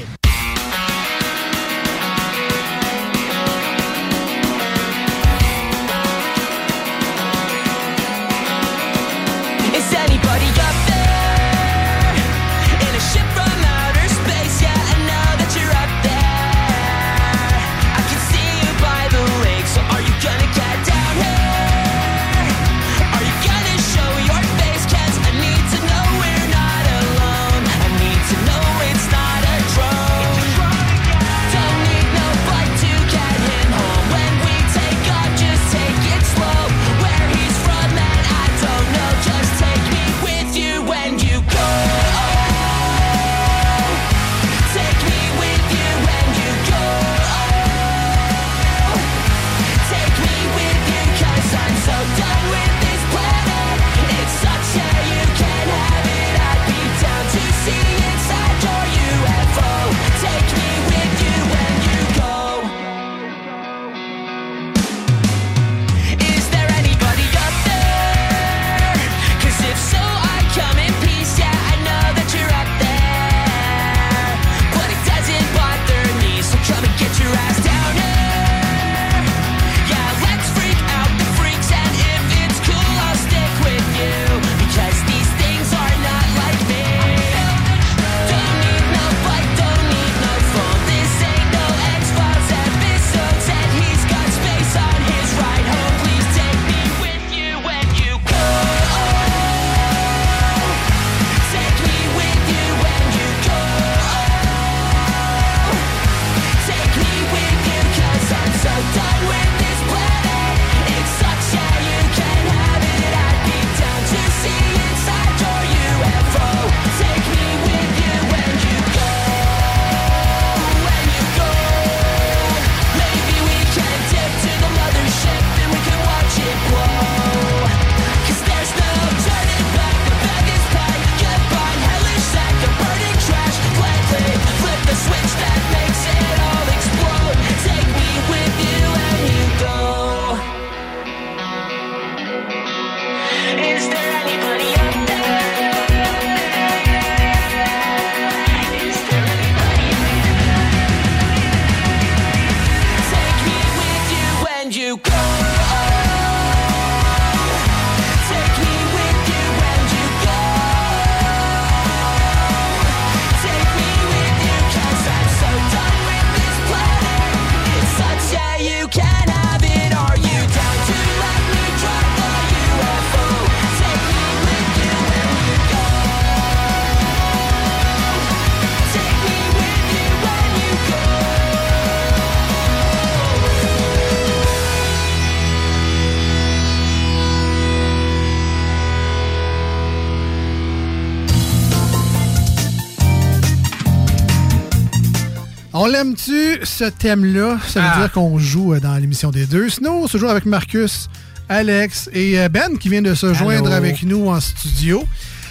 On l'aime-tu, ce thème-là? Ça veut Ah. dire qu'on joue euh, dans l'émission des deux. Sinon, on se joue avec Marcus, Alex et euh, Ben qui vient de se joindre avec nous en studio.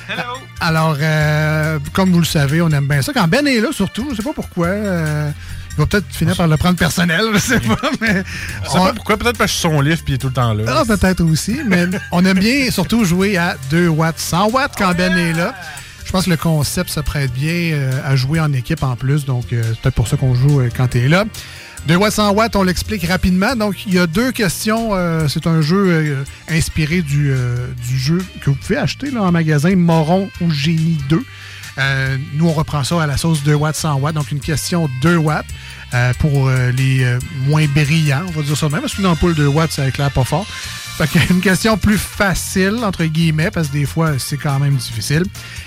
Hello. Alors, euh, comme vous le savez, on aime bien ça. Quand Ben est là, surtout, je sais pas pourquoi. euh, il va peut-être finir par le prendre personnel, je sais pas, mais... Je sais pas pourquoi, peut-être parce que son livre puis il est tout le temps là. Ah, peut-être aussi, mais on aime bien surtout jouer à 2 watts, 100 watts quand Ben est là. Je pense que le concept se prête bien euh, à jouer en équipe en plus, donc euh, c'est peut-être pour ça qu'on joue euh, quand tu es là. 2 watts, 100 watts, on l'explique rapidement. Donc, il y a deux questions. c'est un jeu inspiré du, jeu que vous pouvez acheter là, en magasin Moron ou Génie 2. Euh, nous, on reprend ça à la sauce 2 watts, 100 watts. Donc, une question 2 watts pour les moins brillants, on va dire ça de même, parce qu'une ampoule 2 watts, ça éclaire pas fort. Qu'une question plus facile, entre guillemets, parce que des fois, c'est quand même difficile.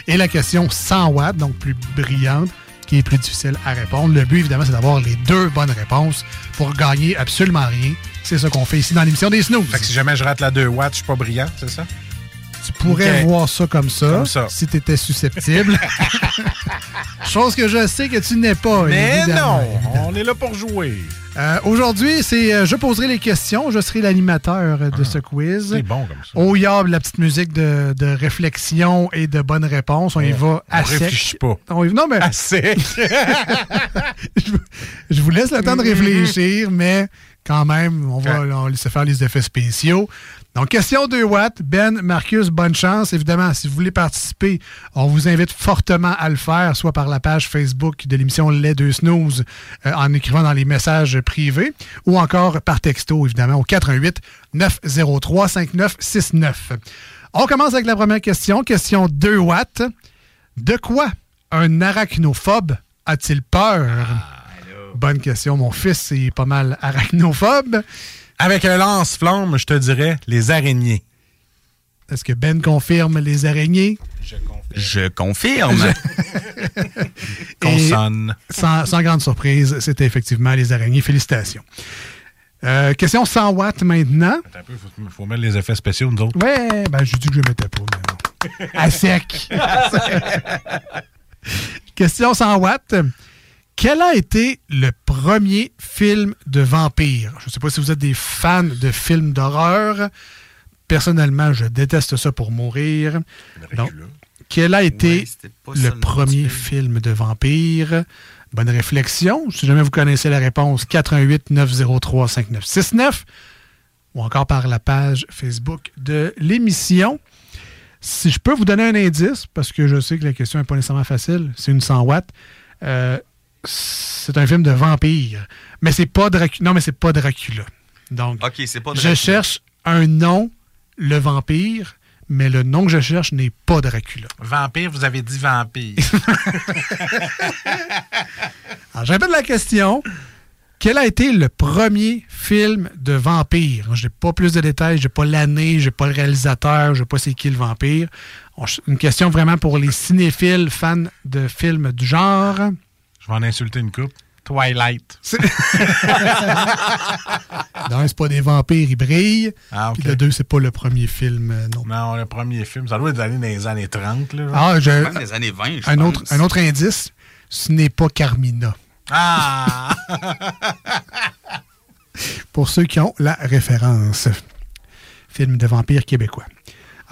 Et la question 100 watts, donc plus brillante, qui est plus difficile à répondre. Le but, évidemment, c'est d'avoir les deux bonnes réponses pour gagner absolument rien. C'est ça qu'on fait ici dans l'émission des Snooze. Fait que si jamais je rate la 2 watts, je suis pas brillant, c'est ça? Tu pourrais voir ça comme ça, Comme ça. si tu étais susceptible. Chose que je sais que tu n'es pas. Mais évidemment. non, on est là pour jouer. Euh, Aujourd'hui, c'est euh, je poserai les questions. Je serai l'animateur de ce quiz. Ah. C'est bon comme ça. Au yab, la petite musique de, de réflexion et de bonnes réponses. On y On- va on à sec. réfléchit pas. On y- non, mais. À sec. je, vous- je vous laisse le temps de réfléchir, mais quand même, on va on va laisser faire les effets spéciaux. Donc, question 2 watts. Ben, Marcus, bonne chance. Évidemment, si vous voulez participer, on vous invite fortement à le faire, soit par la page Facebook de l'émission Les Deux Snooze, euh, en écrivant dans les messages privés, ou encore par texto, évidemment, au 88 903 5969. On commence avec la première question. Question 2 watts. De quoi un arachnophobe a-t-il peur? Bonne question. Mon fils est pas mal arachnophobe. Avec un lance-flamme, je te dirais les araignées. Est-ce que Ben confirme les araignées? Je confirme. Et Consonne. Sans, sans grande surprise, c'était effectivement les araignées. Félicitations. Euh, question 100 watts maintenant. Attends un peu, faut, faut mettre les effets spéciaux, nous autres. Ouais, ben je dis que je ne mettais pas, mais non. À sec. Question 100 watts. Quel a été le premier film de vampire? Je ne sais pas si vous êtes des fans de films d'horreur. Personnellement, je déteste ça pour mourir. Donc, quel a été Ouais, le premier film de vampire? Bonne réflexion. Si jamais vous connaissez la réponse, 88 903 5969 ou encore par la page Facebook de l'émission. Si je peux vous donner un indice, parce que je sais que la question n'est pas nécessairement facile, c'est une 100 watts. euh, c'est un film de vampire. Mais c'est pas Dracula. Non, mais c'est pas Dracula. Donc, OK, c'est pas je cherche un nom, le vampire, mais le nom que je cherche n'est pas Dracula. Vampire, vous avez dit vampire. Alors, je répète la question. Quel a été le premier film de vampire? Je n'ai pas plus de détails, je n'ai pas l'année, je n'ai pas le réalisateur, je ne sais pas c'est qui le vampire. Une question vraiment pour les cinéphiles, fans de films du genre. Je vais en insulter une coupe. Twilight. Non, c'est pas des vampires, ils brillent. Ah. Puis le deux, c'est pas le premier film, euh, non. Non, le premier film, ça doit être dans les années 30. Là. Ah, je- Même des années 20, je un, pense. autre, un autre indice, ce n'est pas Carmina. Ah! Pour ceux qui ont la référence. Film de vampire québécois.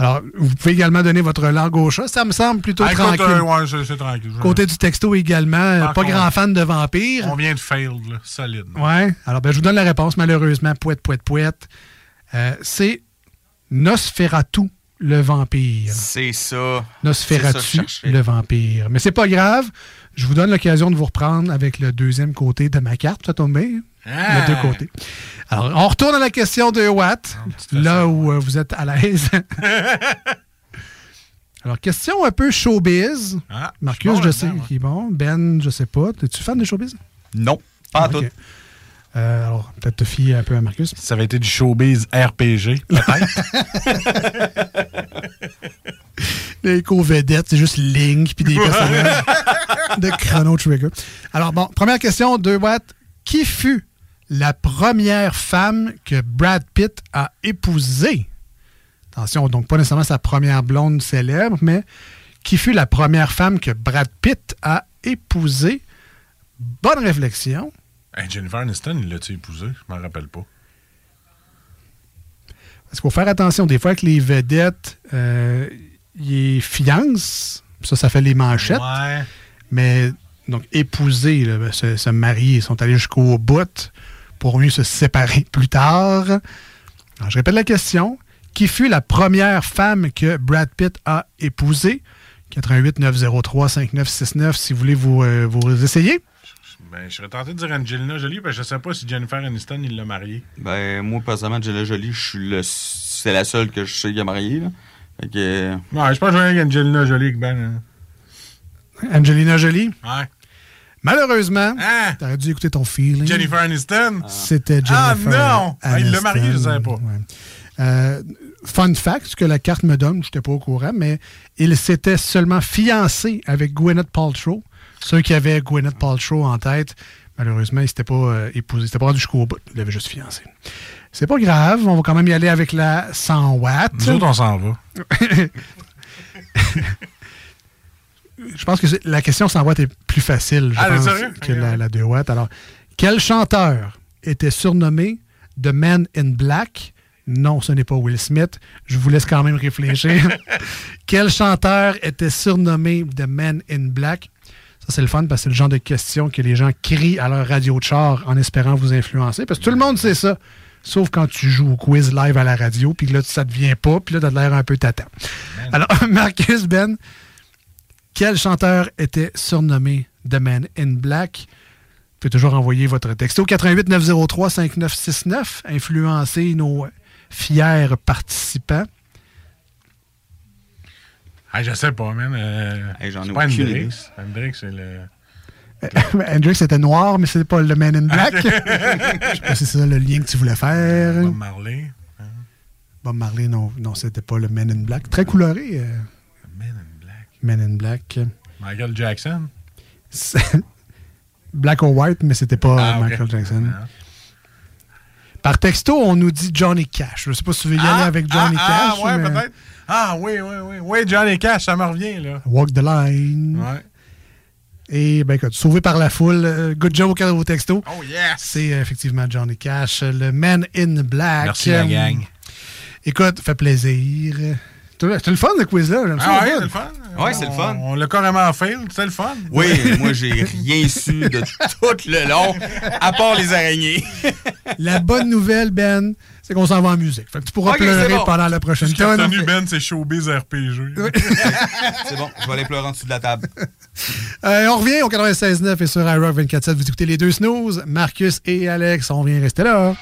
Alors, vous pouvez également donner votre langue au chat. Ça me semble plutôt Ah, écoute, tranquille. euh, ouais, c'est c'est tranquille. Côté du texto également, pas grand fan de vampires. On vient de fail, là, solide. Ouais. Alors, ben, je vous donne la réponse, malheureusement. Pouette, pouette, pouette. Euh, c'est Nosferatu, le vampire. C'est ça. Ça Nosferatu, cherchais. le vampire. Mais c'est pas grave. Je vous donne l'occasion de vous reprendre avec le deuxième côté de ma carte. Ça tombe bien? Ah! Les deux côtés. Alors, on retourne à la question de Watt, là où euh, vous êtes à l'aise. Alors, question un peu showbiz. Ah, Marcus, je suis bon je sais qu'il est bon. Ben, je sais pas. Es-tu fan de showbiz? Non, pas Ok. tout. Euh, alors, peut-être te fier un peu à Marcus. Ça avait été du showbiz RPG, peut-être. Les co-vedettes, c'est juste Link puis des personnages de Chrono Trigger. Alors, bon, première question, deux watts. Qui fut la première femme que Brad Pitt a épousée? Attention, donc pas nécessairement sa première blonde célèbre, mais qui fut la première femme que Brad Pitt a épousée? Bonne réflexion. Hey, Jennifer Aniston, il l'a-tu épousé? Je m'en rappelle pas. Parce qu'il faut faire attention. Des fois, avec les vedettes, euh, ils fiancent. Ça, ça fait les manchettes. Ouais. Mais, donc, épouser, là, ben, se, se marier, ils sont allés jusqu'au bout pour mieux se séparer plus tard. Alors, je répète la question. Qui fut la première femme que Brad Pitt a épousée? 88 903 5969 si vous voulez vous, euh, vous essayer. Ben, je serais tenté de dire Angelina Jolie, parce que je sais pas si Jennifer Aniston, il l'a mariée. Ben, moi, personnellement, Angela Jolie, je suis le... c'est la seule que je sais qui a marié. Là. Fait que... euh, Ouais, je pense que je vais avec Angelina Jolie, avec Ben. hein. Angelina Jolie? Ouais. Malheureusement, Hein? t'aurais dû écouter ton feeling. Jennifer Aniston? C'était Ah Jennifer non! Ah, il l'a mariée, je savais pas. Ouais. Euh, fun fact, ce que la carte me donne, je n'étais pas au courant, mais il s'était seulement fiancé avec Gwyneth Paltrow. Ceux qui avaient Gwyneth Paltrow en tête, Malheureusement, il s'était pas euh, épousé, il s'était pas rendu jusqu'au bout. Il avait juste fiancé. C'est pas grave, on va quand même y aller avec la 100 watts. Nous autres, on s'en va. Je pense que la question 100 watts est plus facile je Ah, pense, que la, la 2 watts. Alors, quel chanteur était surnommé The Man in Black? Non, ce n'est pas Will Smith. Je vous laisse quand même réfléchir. quel chanteur était surnommé The Man in Black? Ça, c'est le fun parce que c'est le genre de question que les gens crient à leur radio de char en espérant vous influencer. Parce que tout le monde sait ça. Sauf quand tu joues au quiz live à la radio, puis là, ça ne devient pas, puis là, tu as l'air un peu tâtant. Alors, Marcus Ben, quel chanteur était surnommé The Man in Black? Vous pouvez toujours envoyer votre texto 88 903 5969, influencer nos fiers participants. Ah, je sais pas, man. Euh, j'en ai c'est pas aucune Hendrix. Hendrix, c'est le. Hendrix était noir, mais c'est pas le Man in Black. Je sais pas si c'est ça le lien que tu voulais faire. Bob Marley. Bob Marley, non, non c'était pas le Man in Black. Très coloré. euh, Man in Black. Michael Jackson? Black or White, mais c'était pas Ah. Michael Jackson. Par texto, on nous dit Johnny Cash. Je sais pas si tu veux y aller avec Johnny ah, Cash. Ah, ouais, mais- peut-être. Ah, oui, oui, oui. Oui, Johnny Cash, ça me revient, là. Walk the line. Ouais. Et ben écoute, sauvé par la foule. euh, good job au texto. Oh, yes! C'est euh, effectivement Johnny Cash, le Man in Black. Merci, la gang. Écoute, fait plaisir. C'est le fun, ce quiz-là. J'aime ça, Ah, ouais, le c'est le fun. Ouais, c'est le fun. On, on l'a carrément fail. C'est le fun. Oui, moi, j'ai rien su de tout le long, à part les araignées. La bonne nouvelle, Ben, c'est qu'on s'en va en musique. Fait que tu pourras pleurer bon. pendant la prochaine Ce qui a tonne. retenu Ben, c'est Showbiz RPG. C'est bon, je vais aller pleurer en dessous de la table. Euh, on revient au 96.9 et sur iRock 24.7. Vous écoutez les deux snooze, Marcus et Alex. On vient rester là.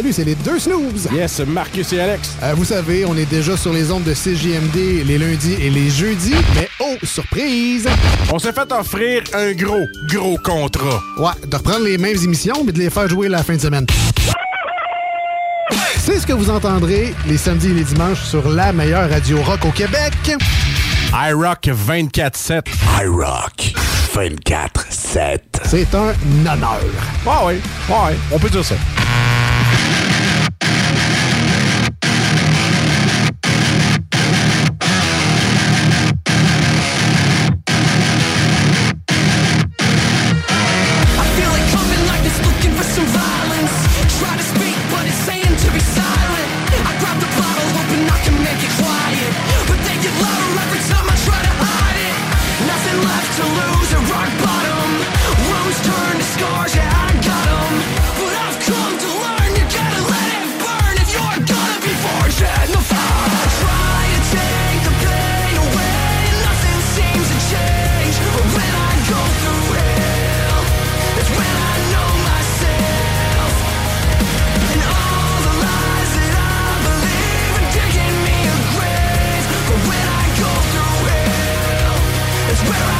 Salut, c'est les deux snooze. Yes, Marcus et Alex. Euh, vous savez, on est déjà sur les ondes de CJMD les lundis et les jeudis, mais oh, surprise! On s'est fait offrir un gros, gros contrat. Ouais, de reprendre les mêmes émissions, mais de les faire jouer la fin de semaine. C'est ce que vous entendrez les samedis et les dimanches sur la meilleure radio rock au Québec. iRock 24-7. iRock 24-7. C'est un honneur. Ouais, ouais, ouais, on peut dire ça. spirit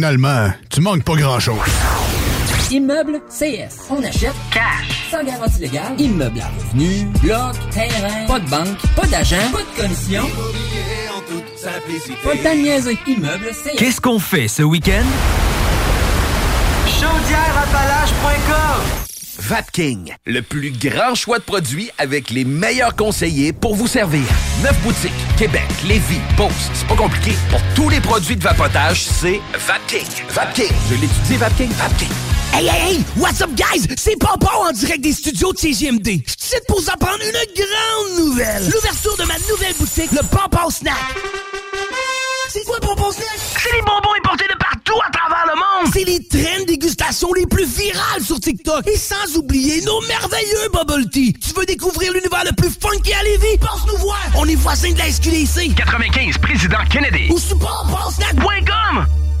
Finalement, tu manques pas grand-chose. Immeuble CS. On achète cash. Sans garantie légale. Immeuble à revenu. Bloc. Terrain. Pas de banque. Pas d'agent. Pas de commission. Pas de niaiser. Immeuble CS. Qu'est-ce qu'on fait ce week-end? Chaudièreappalaches.com Vapking, le plus grand choix de produits avec les meilleurs conseillers pour vous servir. Neuf boutiques, Québec, Lévis, Beauce, c'est pas compliqué. Pour tous les produits de vapotage, c'est Vapking. Vapking, je l'étudie, Vapking, Vapking. Hey, hey, hey! What's up, guys? C'est Pompon en direct des studios de CGMD. Je suis ici pour vous apprendre une grande nouvelle. L'ouverture de ma nouvelle boutique, le Pompon Snack. C'est quoi Bonbon Snack? C'est les bonbons importés de partout à travers le monde! C'est les traînes les plus virales sur TikTok. Et sans oublier nos merveilleux bubble tea. Tu veux découvrir l'univers le plus funky à Lévis? Passe nous voir! On est voisins de la SQDC. 95 Président Kennedy. Ou support.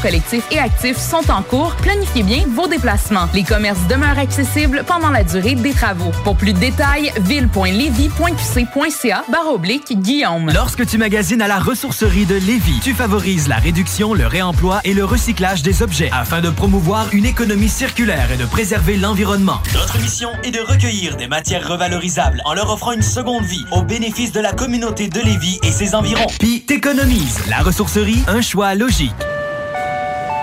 collectif et actif sont en cours. Planifiez bien vos déplacements. Les commerces demeurent accessibles pendant la durée des travaux. Pour plus de détails, ville.levy.qc.ca oblique Guillaume. Lorsque tu magasines à la ressourcerie de Lévis, tu favorises la réduction, le réemploi et le recyclage des objets afin de promouvoir une économie circulaire et de préserver l'environnement. Notre mission est de recueillir des matières revalorisables en leur offrant une seconde vie au bénéfice de la communauté de Lévis et ses environs. Puis t'économises. La ressourcerie, un choix logique.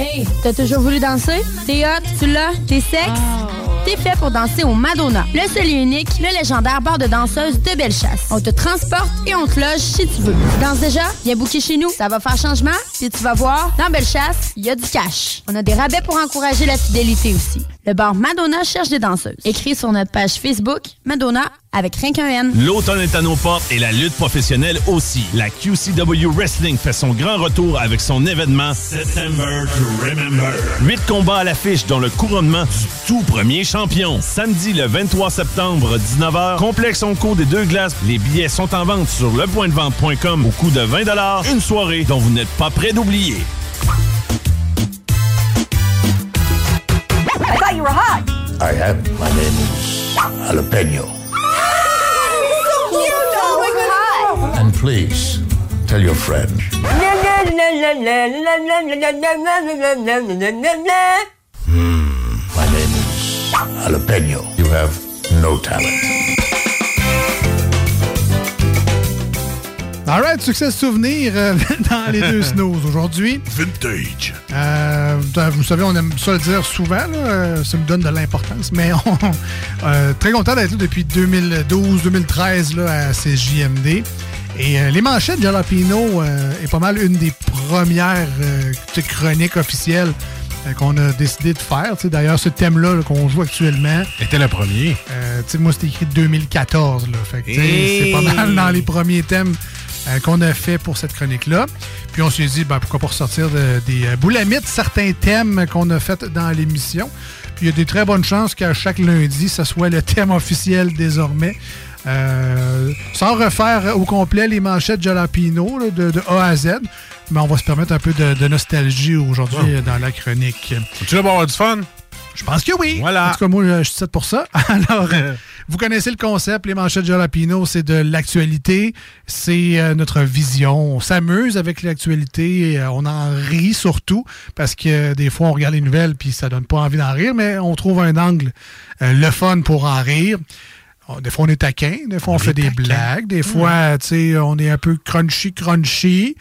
Hey, t'as toujours voulu danser? T'es hot, tu l'as, t'es sexe? T'es fait pour danser au Madonna, le seul et unique, le légendaire bar de danseuses de Bellechasse. On te transporte et on te loge si tu veux. Tu danses déjà? Viens booker chez nous. Ça va faire changement, puis tu vas voir, dans Bellechasse, il y a du cash. On a des rabais pour encourager la fidélité aussi. Le bar Madonna cherche des danseuses. Écris sur notre page Facebook, Madonna, avec rien qu'un N. L'automne est à nos portes et la lutte professionnelle aussi. La QCW Wrestling fait son grand retour avec son événement September to Remember. Huit combats à l'affiche dont le couronnement du tout premier champion. Samedi le 23 septembre, 19h, complexe Onco des deux glaces. Les billets sont en vente sur lepointdevente.com au coût de 20 Une soirée dont vous n'êtes pas prêt d'oublier. I thought you were hot. I am. My name is Jalapeno. so cute. Oh my god. And please, tell your friend. Hmm, my name is Jalapeno. You have no talent. All right, succès souvenir euh, dans les deux snooze aujourd'hui. Vintage. Euh, vous savez, on aime ça le dire souvent, là, euh, ça me donne de l'importance, mais on, euh, très content d'être là depuis 2012-2013 là, à CJMD. Et les manchettes Jalapino euh, est pas mal une des premières chroniques officielles qu'on a décidé de faire. D'ailleurs, ce thème-là là, qu'on joue actuellement. Était le premier. Euh, moi, c'était écrit 2014. Là, fait que, tu sais, Hey! C'est pas mal dans les premiers thèmes euh, qu'on a fait pour cette chronique-là. Puis on s'est dit, ben, pourquoi pas ressortir de- des euh, boulamites, certains thèmes qu'on a fait dans l'émission. Puis il y a des très bonnes chances qu'à chaque lundi, ce soit le thème officiel désormais. Euh, sans refaire au complet les manchettes Jalapino là, de, de A à Z, mais on va se permettre un peu de, de nostalgie aujourd'hui dans la chronique. Tu vas avoir du fun? Je pense que oui. Voilà. En tout cas, moi, je suis set pour ça. Alors, vous connaissez le concept, les manchettes Jalapino, c'est de l'actualité, c'est euh, notre vision. On s'amuse avec l'actualité, euh, on en rit surtout, parce que euh, des fois, on regarde les nouvelles puis ça donne pas envie d'en rire, mais on trouve un angle, le fun pour en rire. Oh, Des fois, on est taquin, des fois, on, fait des blagues, des fois, tu sais, on est un peu crunchy, crunchy.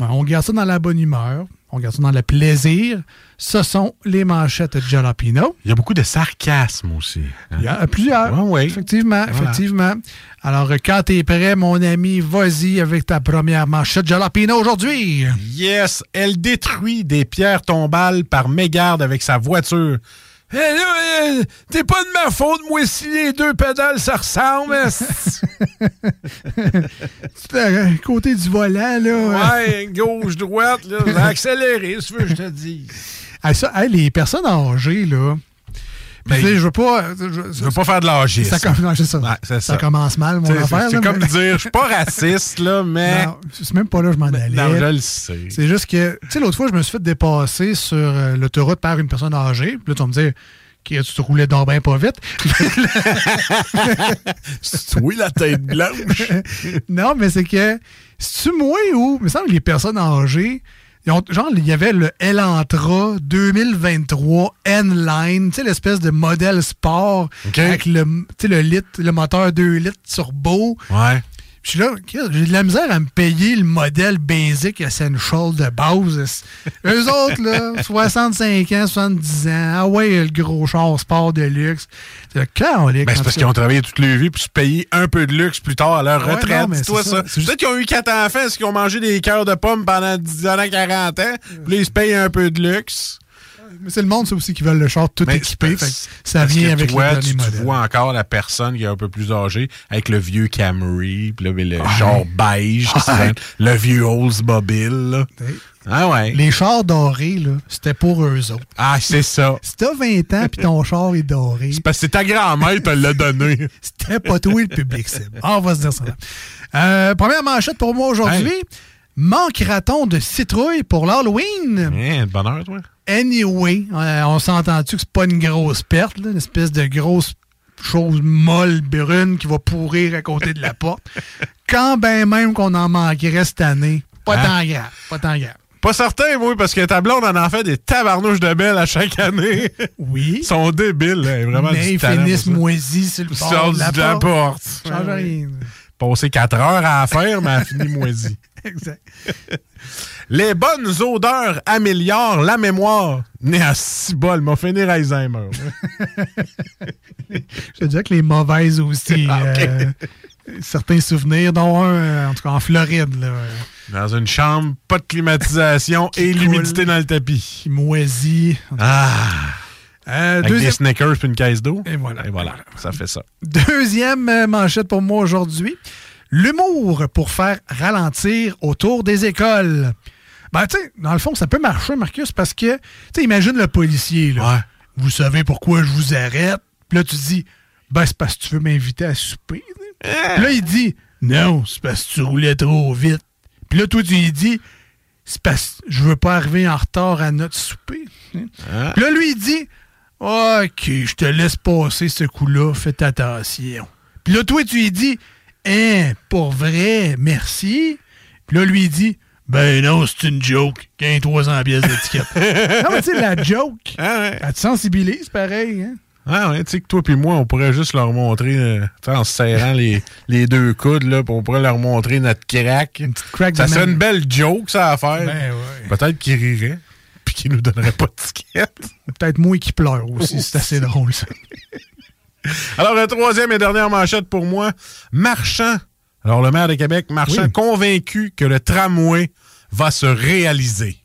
Ben, on garde ça dans la bonne humeur, on garde ça dans le plaisir. Ce sont les manchettes Jalapino. Il y a beaucoup de sarcasme aussi. hein? Il y en a plusieurs. Effectivement, Voilà. effectivement. Alors, quand t'es prêt, mon ami, vas-y avec ta première manchette Jalapino aujourd'hui. Yes, elle détruit des pierres tombales par mégarde avec sa voiture. Eh là, euh, t'es pas de ma faute, moi, si les deux pédales, ça ressemble. C'est à côté du volant, là. ouais, gauche-droite, là, j'ai accéléré, veux, que je te dis. Ah, ça, hey, les personnes âgées, là, Puis, tu sais, je veux pas. Je, Je veux pas faire de l'âgisme. Ça, com- non, c'est ça. c'est ça ça. commence mal, mon affaire. C'est comme mais- dire, je suis pas raciste, là, mais. C'est même pas là que je m'en allais. Non, je le sais. C'est juste que, tu sais, l'autre fois, je me suis fait dépasser sur euh, l'autoroute par une personne âgée. Puis là, tu vas me dire, que tu te roulais donc bien pas vite. oui, la tête blanche. non, mais c'est que, c'est-tu moi ou, il me semble que les personnes âgées, ont- genre, il y avait le Elantra 2023 N-Line, tu sais, l'espèce de modèle sport avec le, tu sais, le, litre, le moteur 2 litres turbo. Ouais. Puis je suis là, j'ai de la misère à me payer le modèle basic Essential de base. Eux autres, là, 65 ans, 70 ans, ah ouais, le gros char sport de luxe. C'est quand on Ben, c'est parce qu'ils ont travaillé toute leur vie pour se payer un peu de luxe plus tard à leur ouais, retraite. c'est ça. ça. C'est Peut-être qu'ils ont eu quatre enfants, est-ce qu'ils ont mangé des cœurs de pommes pendant 10 ans, 40 ans, puis là, ils se payent un peu de luxe. Mais c'est le monde, ça aussi, qui veulent le char tout Mais équipé. fait ça vient que avec toi, le tu, tu vois encore la personne qui est un peu plus âgée avec le vieux Camry, puis là, mais le genre beige, Ouais. c'est le vieux Oldsmobile. Ah ouais. Les chars dorés, là, c'était pour eux autres. Ah, c'est ça. Si t'as 20 ans puis ton char est doré. C'est parce que c'est ta grand-mère qui te l'a donné. C'était pas toi le public cible. Ah, on va se dire ça. Euh, première manchette pour moi aujourd'hui. Manquera-t-on de citrouille pour l'Halloween? Hein, de bonheur, toi. Anyway, euh, on s'entend-tu que c'est pas une grosse perte, là, une espèce de grosse chose molle, brune qui va pourrir à côté de la porte? Quand ben même qu'on en manquerait cette année, pas Hein? tant grave, pas tant grave. Pas certain, moi, parce que ta blonde en en fait des tabarnouches de belles à chaque année. Oui. Ils sont débiles, là. A Vraiment Mais ils finissent moisis sur le bord de la de la porte. porte. Change rien. Passé 4 heures à faire, mais elle finit moisie. Exact. Les bonnes odeurs améliorent la mémoire. Né à six bol, m'a fini Alzheimer. Je dirais que les mauvaises aussi. Ah, euh, certains souvenirs, dont un, euh, en tout cas en Floride, là, euh, Dans une chambre, pas de climatisation et l'humidité dans le tapis. qui moisit. Ah! Euh, Avec deuxième- des Snickers puis une caisse d'eau. Et voilà. Et voilà, ça fait ça. Deuxième manchette pour moi aujourd'hui. L'humour pour faire ralentir autour des écoles. Ben, tu sais, dans le fond, ça peut marcher, Marcus, parce que, tu sais, imagine le policier, là. Vous savez pourquoi je vous arrête? Puis là, tu dis, ben, c'est parce que tu veux m'inviter à souper. là. Puis là, il dit, non, c'est parce que tu roulais trop vite. Puis là, toi, tu lui dis, c'est parce que je veux pas arriver en retard à notre souper. Puis là, lui, il dit, OK, je te laisse passer ce coup-là, faites attention. Puis là, toi, tu lui dis, Hein, pour vrai, merci. Puis là, lui, il dit, ben non, c'est une joke. 15-300 pièces d'étiquette. non, mais tu sais, la joke, elle te sensibilise pareil. Hein? Ah ouais, tu sais que toi puis moi, on pourrait juste leur montrer, euh, en se serrant les, les deux coudes, là, on pourrait leur montrer notre crack. crack ça serait même. une belle joke, ça, à faire. Ben Peut-être qu'ils riraient, puis qu'ils nous donneraient pas de ticket. Peut-être moi qui pleure aussi, c'est assez drôle, ça. Alors, la troisième et dernière manchette pour moi. Marchand. Alors, le maire de Québec, Marchand, Oui. convaincu que le tramway va se réaliser.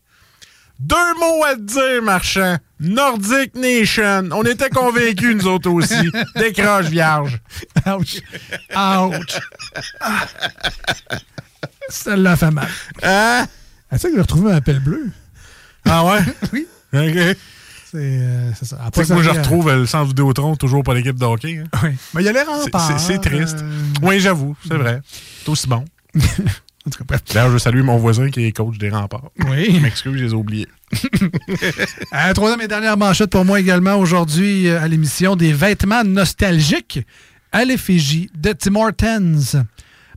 Deux mots à te dire, Marchand. Nordic Nation. On était convaincus, nous autres aussi. Décroche vierge. Ouch. Ouch. Ah. Celle-là fait mal. Hein? Tu sais que j'ai retrouvé un appel bleu. Ah ouais? oui. OK. C'est euh, c'est ça. Elle a Tu pas sais que moi, je retrouve euh, le centre Vidéotron toujours pas l'équipe de hockey. hein. Oui. Mais il y a les C'est- remparts. c'est- triste. euh, Oui, j'avoue, c'est vrai. C'est aussi bon. en tout cas. D'ailleurs, je salue mon voisin qui est coach des remparts. Oui. Je m'excuse, je les ai oubliés. Euh, troisième et dernière manchette pour moi également aujourd'hui à l'émission des vêtements nostalgiques à l'effigie de Tim Hortons.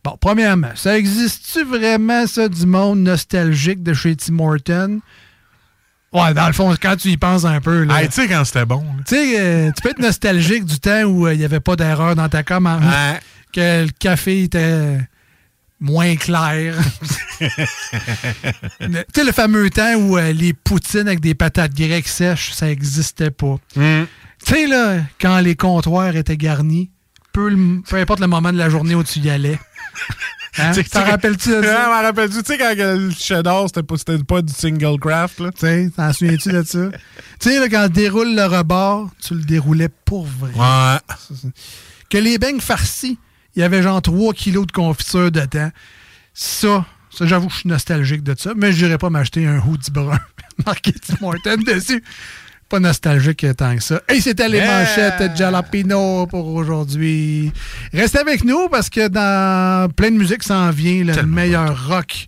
Bon, premièrement, ça existe-tu vraiment ça du monde nostalgique de chez Tim Hortons? Ouais, dans le fond, quand tu y penses un peu. là. Hey, tu sais quand c'était bon. Tu sais, euh, tu peux être nostalgique du temps où euh, il n'y avait pas d'erreur dans ta commande, Ouais. que le café était moins clair. Tu sais, le fameux temps où euh, les poutines avec des patates grecques sèches, ça n'existait pas. Mm. Tu sais, là, quand les comptoirs étaient garnis, peu, le- peu importe le moment de la journée où tu y allais. Hein? Tu sais, T'en rappelles-tu de Ouais, ça? m'en rappelles-tu, tu sais, quand le cheddar, c'était pas, c'était pas du single craft, là? Tu sais, t'en souviens-tu de ça? tu sais, quand tu déroules le rebord, tu le déroulais pour vrai. Ouais. Que les beignes farcis, il y avait genre 3 kilos de confiture dedans. Ça, ça j'avoue que je suis nostalgique de ça, mais je n'irais pas m'acheter un hoodie brun marqué Tim Hortons dessus. Pas nostalgique tant que ça. Et c'était les Yeah! manchettes Jalapino pour aujourd'hui. Restez avec nous parce que dans plein de musique s'en vient le meilleur rock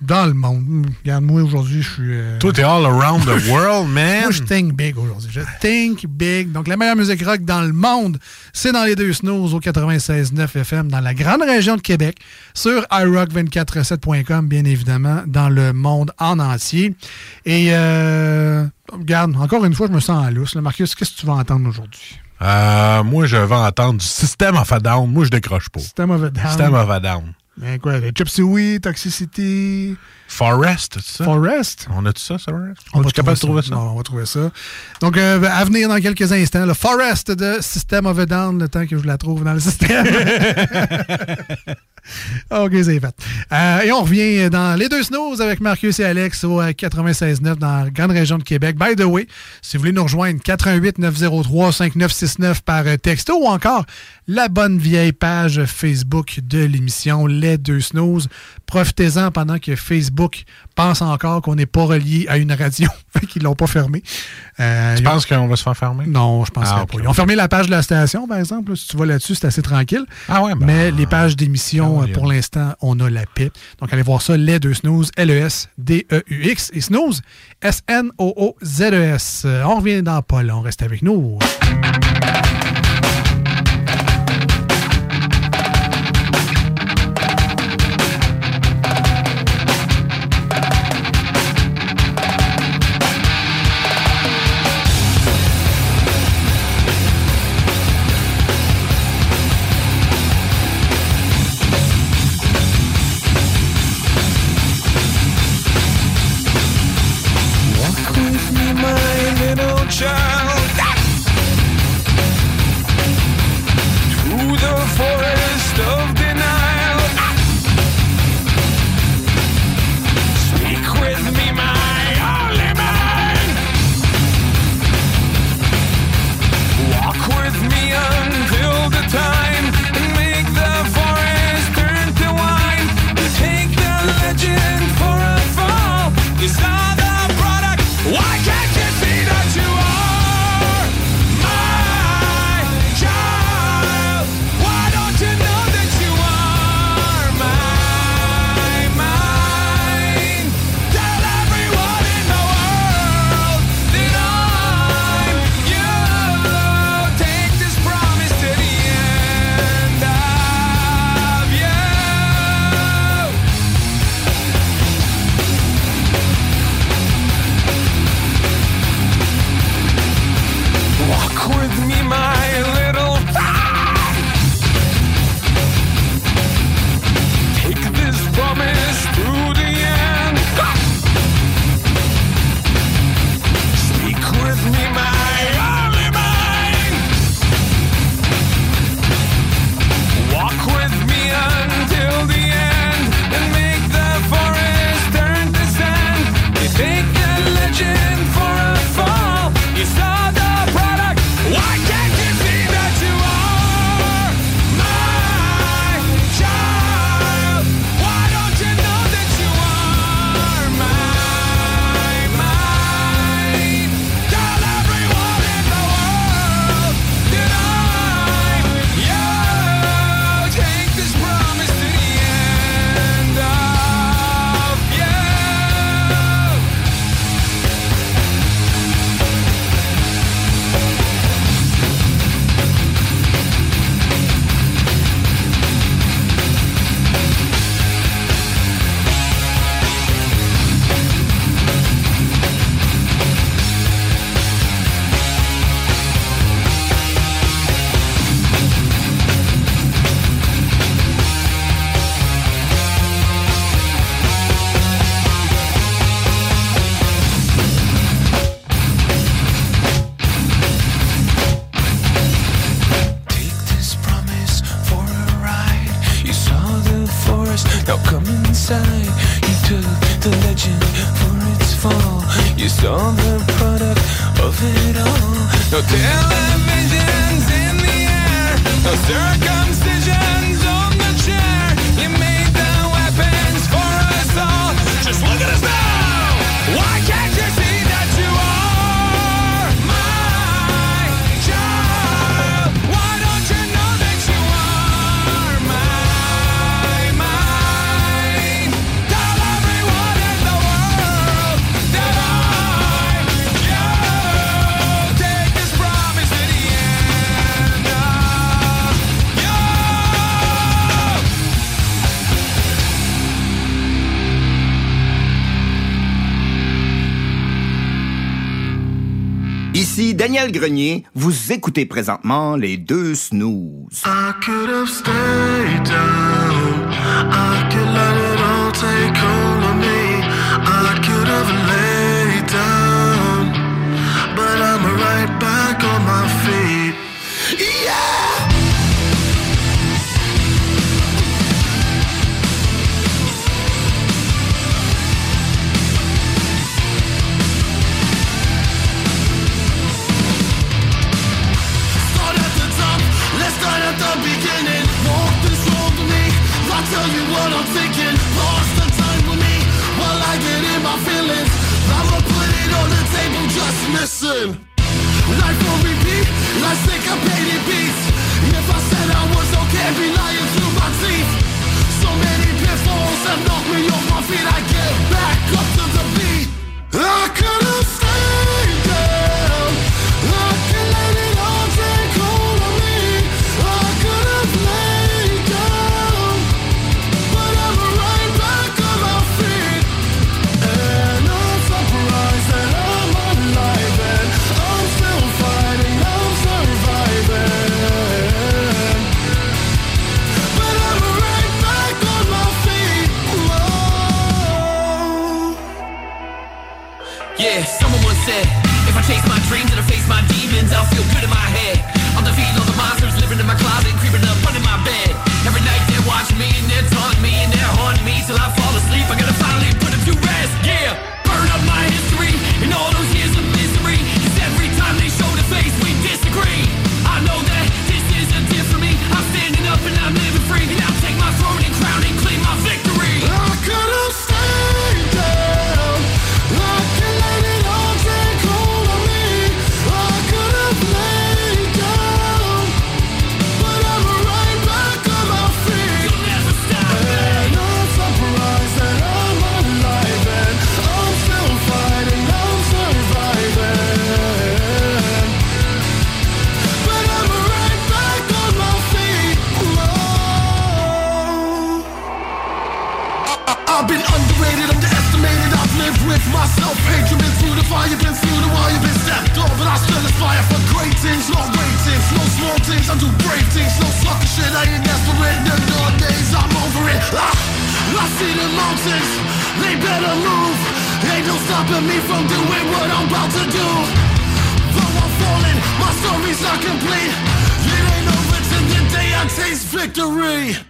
dans le monde. Regarde, moi aujourd'hui, je suis. euh, Toi, t'es all around the world, man. Moi, je think big aujourd'hui. Je think big. Donc, la meilleure musique rock dans le monde, c'est dans les deux snooze au 96.9 FM dans la grande région de Québec, sur iRock247.com, bien évidemment, dans le monde en entier. Et, euh, regarde, encore une fois, je me sens en lousse. Marcus, qu'est-ce que tu vas entendre aujourd'hui? Euh, moi, je vais entendre du System of a Down. Moi, je décroche pas. System of a Down. System of a Down. Ben quoi, Chip Suey, Toxicity. Forest, c'est ça? Forest? On a tout ça, Forest? On On va est capable de trouver ça? Non, on va trouver ça. Donc, euh, à venir dans quelques instants, le Forest de System of a Down, le temps que je la trouve dans le système. OK, c'est fait. Euh, et on revient dans les deux snows avec Marcus et Alex au euh, 96.9 dans la grande région de Québec. By the way, si vous voulez nous rejoindre, 88 903 5969 par euh, texto ou encore la bonne vieille page Facebook de l'émission Les Deux Snooze. Profitez-en pendant que Facebook pense encore qu'on n'est pas relié à une radio, qu'ils l'ont pas fermé. Euh, Tu ont- penses qu'on va se faire fermer? non, je pense Ah, pas. Ils ont fermé la page de la station, par exemple. là. Si tu vas là-dessus, c'est assez tranquille. Ah ouais, ben, Mais les pages d'émission, ah euh, pour l'instant, on a la paix. Donc, allez voir ça, les deux snooze, L-E-S-D-E-U-X. Et snooze, S-N-O-O-Z-E-S. Euh, On revient dans pas long. Reste avec nous. Ici Daniel Grenier, vous écoutez présentement les deux snooze. Listen. Life on repeat, like syncopated beats. If I said I was okay, I'd be lying through my teeth. So many pitfalls have knocked me off my feet. I get back up to the beat. I could have I'll feel good in my head. I'll defeat all the monsters living in my closet, shit. I ain't desperate. No nowadays, I'm over it. Ah, I see the mountains, they better move. Ain't no stopping me from doing what I'm about to do. Though I'm falling, my story's not complete. It ain't over till the day I taste victory.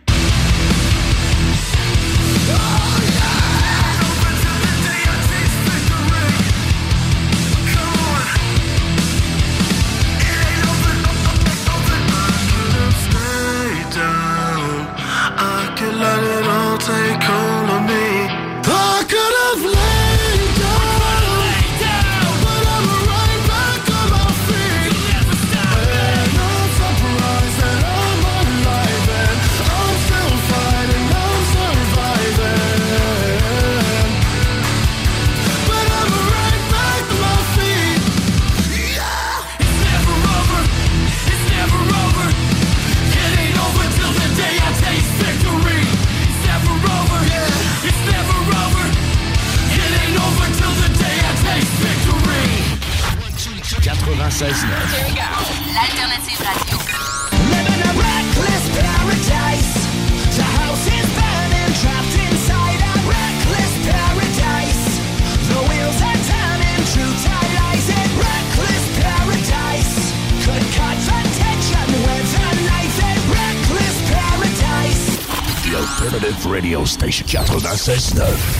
96.9. L'alternative radio. Living a reckless paradise. The house is burning, trapped inside a reckless paradise. The wheels are turning, true tie lies in reckless paradise. Could cut the tension with a knife in reckless paradise. The Alternative Radio Station 96.9.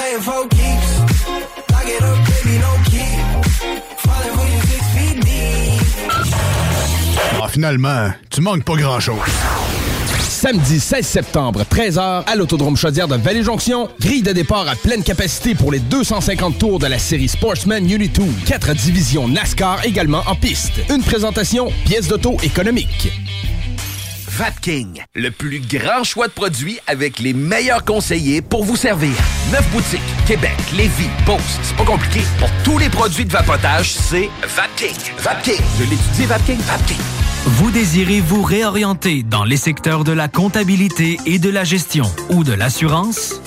finalement, tu manques pas grand-chose. Samedi 16 septembre, 13h, à l'Autodrome Chaudière de Vallée-Jonction. Grille de départ à pleine capacité pour les 250 tours de la série Sportsman Unity 2. Quatre divisions NASCAR également en piste. Une présentation, pièce d'auto économique. Vapking, le plus grand choix de produits avec les meilleurs conseillers pour vous servir. Neuf boutiques, Québec, Lévis, Beauce, c'est pas compliqué. Pour tous les produits de vapotage, c'est Vapking. Vapking, je l'étudie, Vapking, Vapking. Vous désirez vous réorienter dans les secteurs de la comptabilité et de la gestion ou de l'assurance?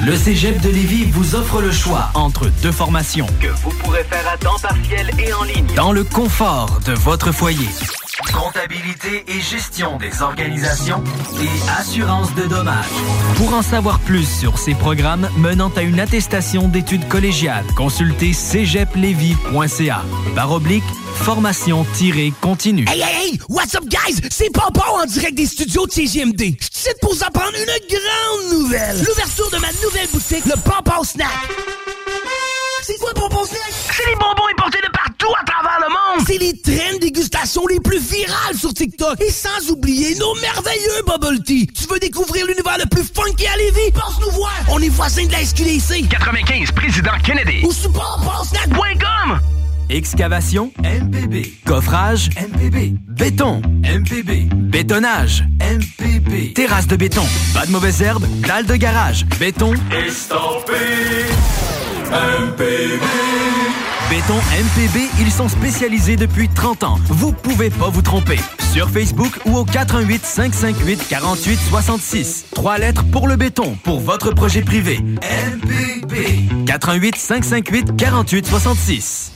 Le Cégep de Lévis vous offre le choix entre deux formations que vous pourrez faire à temps partiel et en ligne dans le confort de votre foyer. Comptabilité et gestion des organisations et assurance de dommages. Pour en savoir plus sur ces programmes menant à une attestation d'études collégiales, consultez cégeplevy.ca. Barre oblique, formation-continue. Hey, hey, hey! What's up, guys? C'est Popo en direct des studios de CGMD. Je suis pour vous apprendre une grande nouvelle. L'ouverture de ma nouvelle boutique, le Popo Snack. C'est quoi Popo Snack? C'est les bonbons importés de partout à travers le monde! C'est les trains de dégustation les plus virales sur TikTok. Et sans oublier nos merveilleux bubble tea. Tu veux découvrir l'univers le plus funky à Lévis? Passe nous voir! On est voisins de la SQDC. 95, Président Kennedy. Ou sur popopsnack.com. Excavation MPB. Coffrage MPB. Béton MPB. Bétonnage MPB. Terrasse de béton. Pas de mauvaises herbes. Dalle de garage. Béton. Estampé MPB. Béton MPB, ils sont spécialisés depuis 30 ans. Vous pouvez pas vous tromper. Sur Facebook ou au 418 558 48 66. Trois lettres pour le béton, pour votre projet privé. MPB. 418 558 48 66.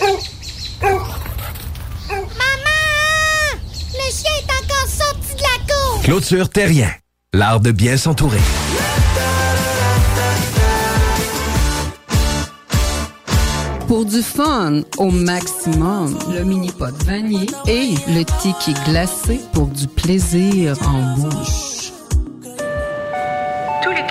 Maman! Le chien est encore sorti de la cour! Clôture Terrien, l'art de bien s'entourer. Pour du fun au maximum, le mini pot vanille et le ticket glacé pour du plaisir en bouche.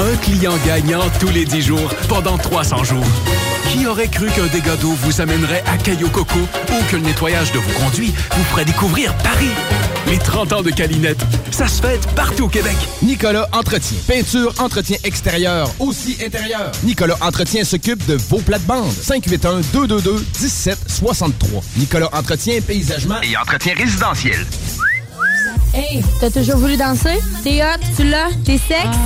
Un client gagnant tous les 10 jours pendant 300 jours. Qui aurait cru qu'un dégât d'eau vous amènerait à Caillou Coco ou que le nettoyage de vos conduits vous ferait découvrir Paris? Les 30 ans de Calinette, ça se fête partout au Québec. Nicolas Entretien. Peinture, entretien extérieur, aussi intérieur. Nicolas Entretien s'occupe de vos plates-bandes. 581-222-1763. Nicolas Entretien, paysagement Et entretien résidentiel. Hey, t'as toujours voulu danser? T'es hot, tu l'as, t'es sexe?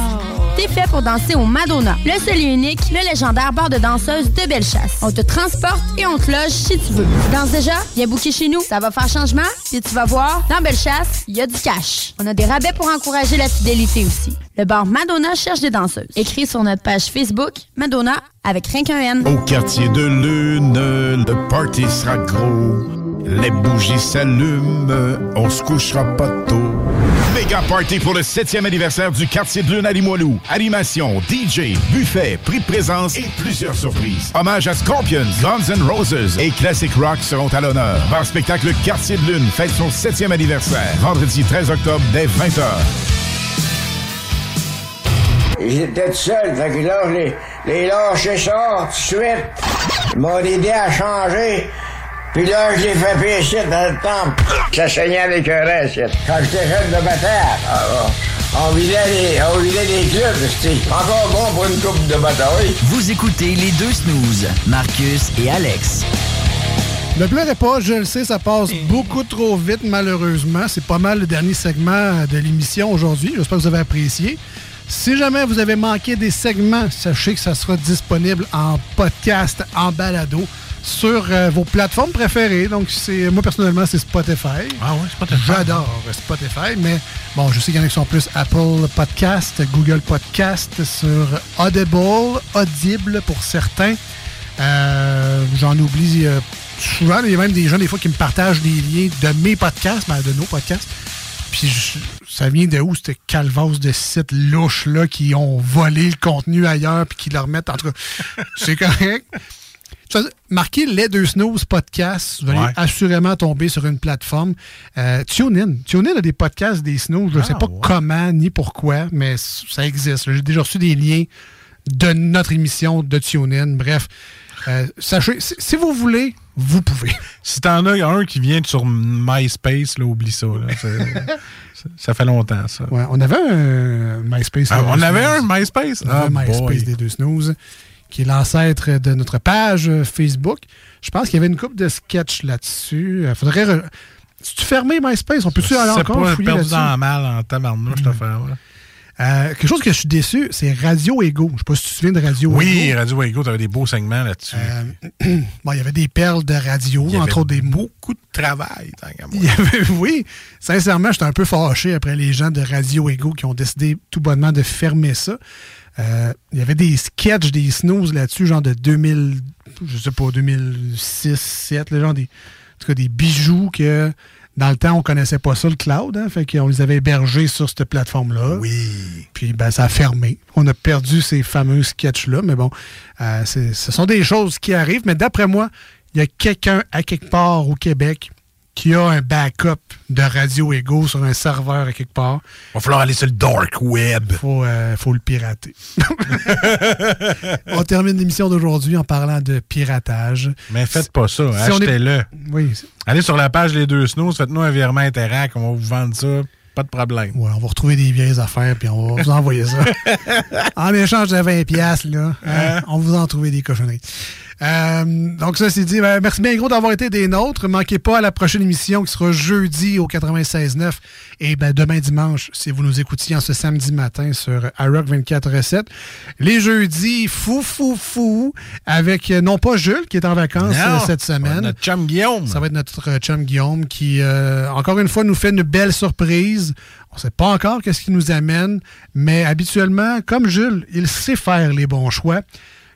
T'es fait pour danser au Madonna, le seul et unique, le légendaire bar de danseuses de Bellechasse. On te transporte et on te loge si tu veux. Tu danses déjà? Viens booker chez nous. Ça va faire changement, puis tu vas voir, dans Bellechasse, il y a du cash. On a des rabais pour encourager la fidélité aussi. Le bar Madonna cherche des danseuses. Écris sur notre page Facebook, Madonna, avec rien qu'un N. Au quartier de lune, le party sera gros. Les bougies s'allument, on se couchera pas tôt. Méga party pour le 7e anniversaire du quartier de lune à Limoilou. Animation, DJ, buffet, prix de présence et plusieurs surprises. Hommage à Scorpions, Guns N' Roses et Classic Rock seront à l'honneur. Bar spectacle Quartier de lune fête son 7e anniversaire. Vendredi 13 octobre dès 20h. J'étais tout seul, fait que là, les, les lâché ça tout de suite. Ils m'ont aidé à changer. Puis là, je l'ai fait pécher dans le temple. Ça saignait avec un reste. Quand j'étais jeune de bataille, ah, ah, on vidait les, on vidait les clubs, c'était encore bon pour une coupe de bataille. Vous écoutez les deux snooze, Marcus et Alex. Ne pleurez pas, je le sais, ça passe beaucoup trop vite, malheureusement. C'est pas mal le dernier segment de l'émission aujourd'hui. J'espère que vous avez apprécié. Si jamais vous avez manqué des segments, sachez que ça sera disponible en podcast, en balado, sur euh, vos plateformes préférées. Donc, c'est moi, personnellement, c'est Spotify. Ah oui, Spotify. J'adore Spotify, mais bon, je sais qu'il y en a qui sont plus Apple Podcast, Google Podcast, sur Audible, Audible pour certains. Euh, J'en oublie euh, souvent. Il y a même des gens, des fois, qui me partagent des liens de mes podcasts, ben, de nos podcasts. Puis je- ça vient de où, cette calvasse de sites louches-là qui ont volé le contenu ailleurs puis qui le remettent? Entre. C'est correct. Marquez les deux snooze podcast. Vous allez Ouais. assurément tomber sur une plateforme. Euh, TuneIn. TuneIn a des podcasts des snooze. Je ne Ah, sais pas comment ni pourquoi, mais ça existe. J'ai déjà reçu des liens de notre émission de TuneIn. Bref, euh, sachez, si, si vous voulez vous pouvez. Si t'en as un qui vient sur MySpace, là, oublie ça. là. Ça fait longtemps, ça. Ouais, on avait un MySpace. Ah, des on deux avait un MySpace? On avait Ah, un MySpace boy. des deux snooze, qui est l'ancêtre de notre page euh, Facebook. Je pense qu'il y avait une coupe de sketch là-dessus. Il faudrait. re- Si tu fermé MySpace, on peut-tu aller C'est encore pas fouiller perdu là-dessus? la malle en tabarnouche, cette affaire-là. Euh, quelque chose que je suis déçu, c'est Radio Ego. Je sais pas si tu te souviens de Radio Oui, Ego. Radio Ego, t'avais des beaux segments là-dessus. Bon, il y avait des perles de radio, Il y avait entre autres des beaucoup de travail. tant. Il y avait- oui, sincèrement, j'étais un peu fâché après les gens de Radio Ego qui ont décidé tout bonnement de fermer ça. Euh, il y avait des sketchs, des snooze là-dessus, genre de 2000, je sais pas, 2006, 2007, le genre des, en tout cas, des bijoux que dans le temps, on connaissait pas ça, le cloud. Hein, fait qu'on les avait hébergés sur cette plateforme-là. Oui. Puis ben, ça a fermé. On a perdu ces fameux sketchs-là. Mais bon, euh, ce sont des choses qui arrivent. Mais d'après moi, il y a quelqu'un à quelque part au Québec qui a un backup de Radio Ego sur un serveur à quelque part. Va falloir aller sur le dark web. Faut, euh, faut le pirater. on termine l'émission d'aujourd'hui en parlant de piratage. Mais faites pas ça, Si on est- achetez-le. Oui. Allez sur la page Les Deux Snooze, faites-nous un virement Interac, on va vous vendre ça, pas de problème. Ouais, on va retrouver des vieilles affaires puis on va vous envoyer ça. en échange de 20 pièces là, hein, on vous en trouver des cochonneries. Euh, donc ça c'est dit, ben, merci bien gros d'avoir été des nôtres. Manquez pas à la prochaine émission qui sera jeudi au 96.9 et ben, demain dimanche si vous nous écoutiez en ce samedi matin sur iRock 24.7. Les jeudis fou fou fou avec euh, non pas Jules qui est en vacances Non, euh, cette semaine. Notre chum Guillaume. Ça va être notre chum Guillaume qui, euh, encore une fois, nous fait une belle surprise. On ne sait pas encore qu'est-ce qui nous amène, mais habituellement, comme Jules, il sait faire les bons choix,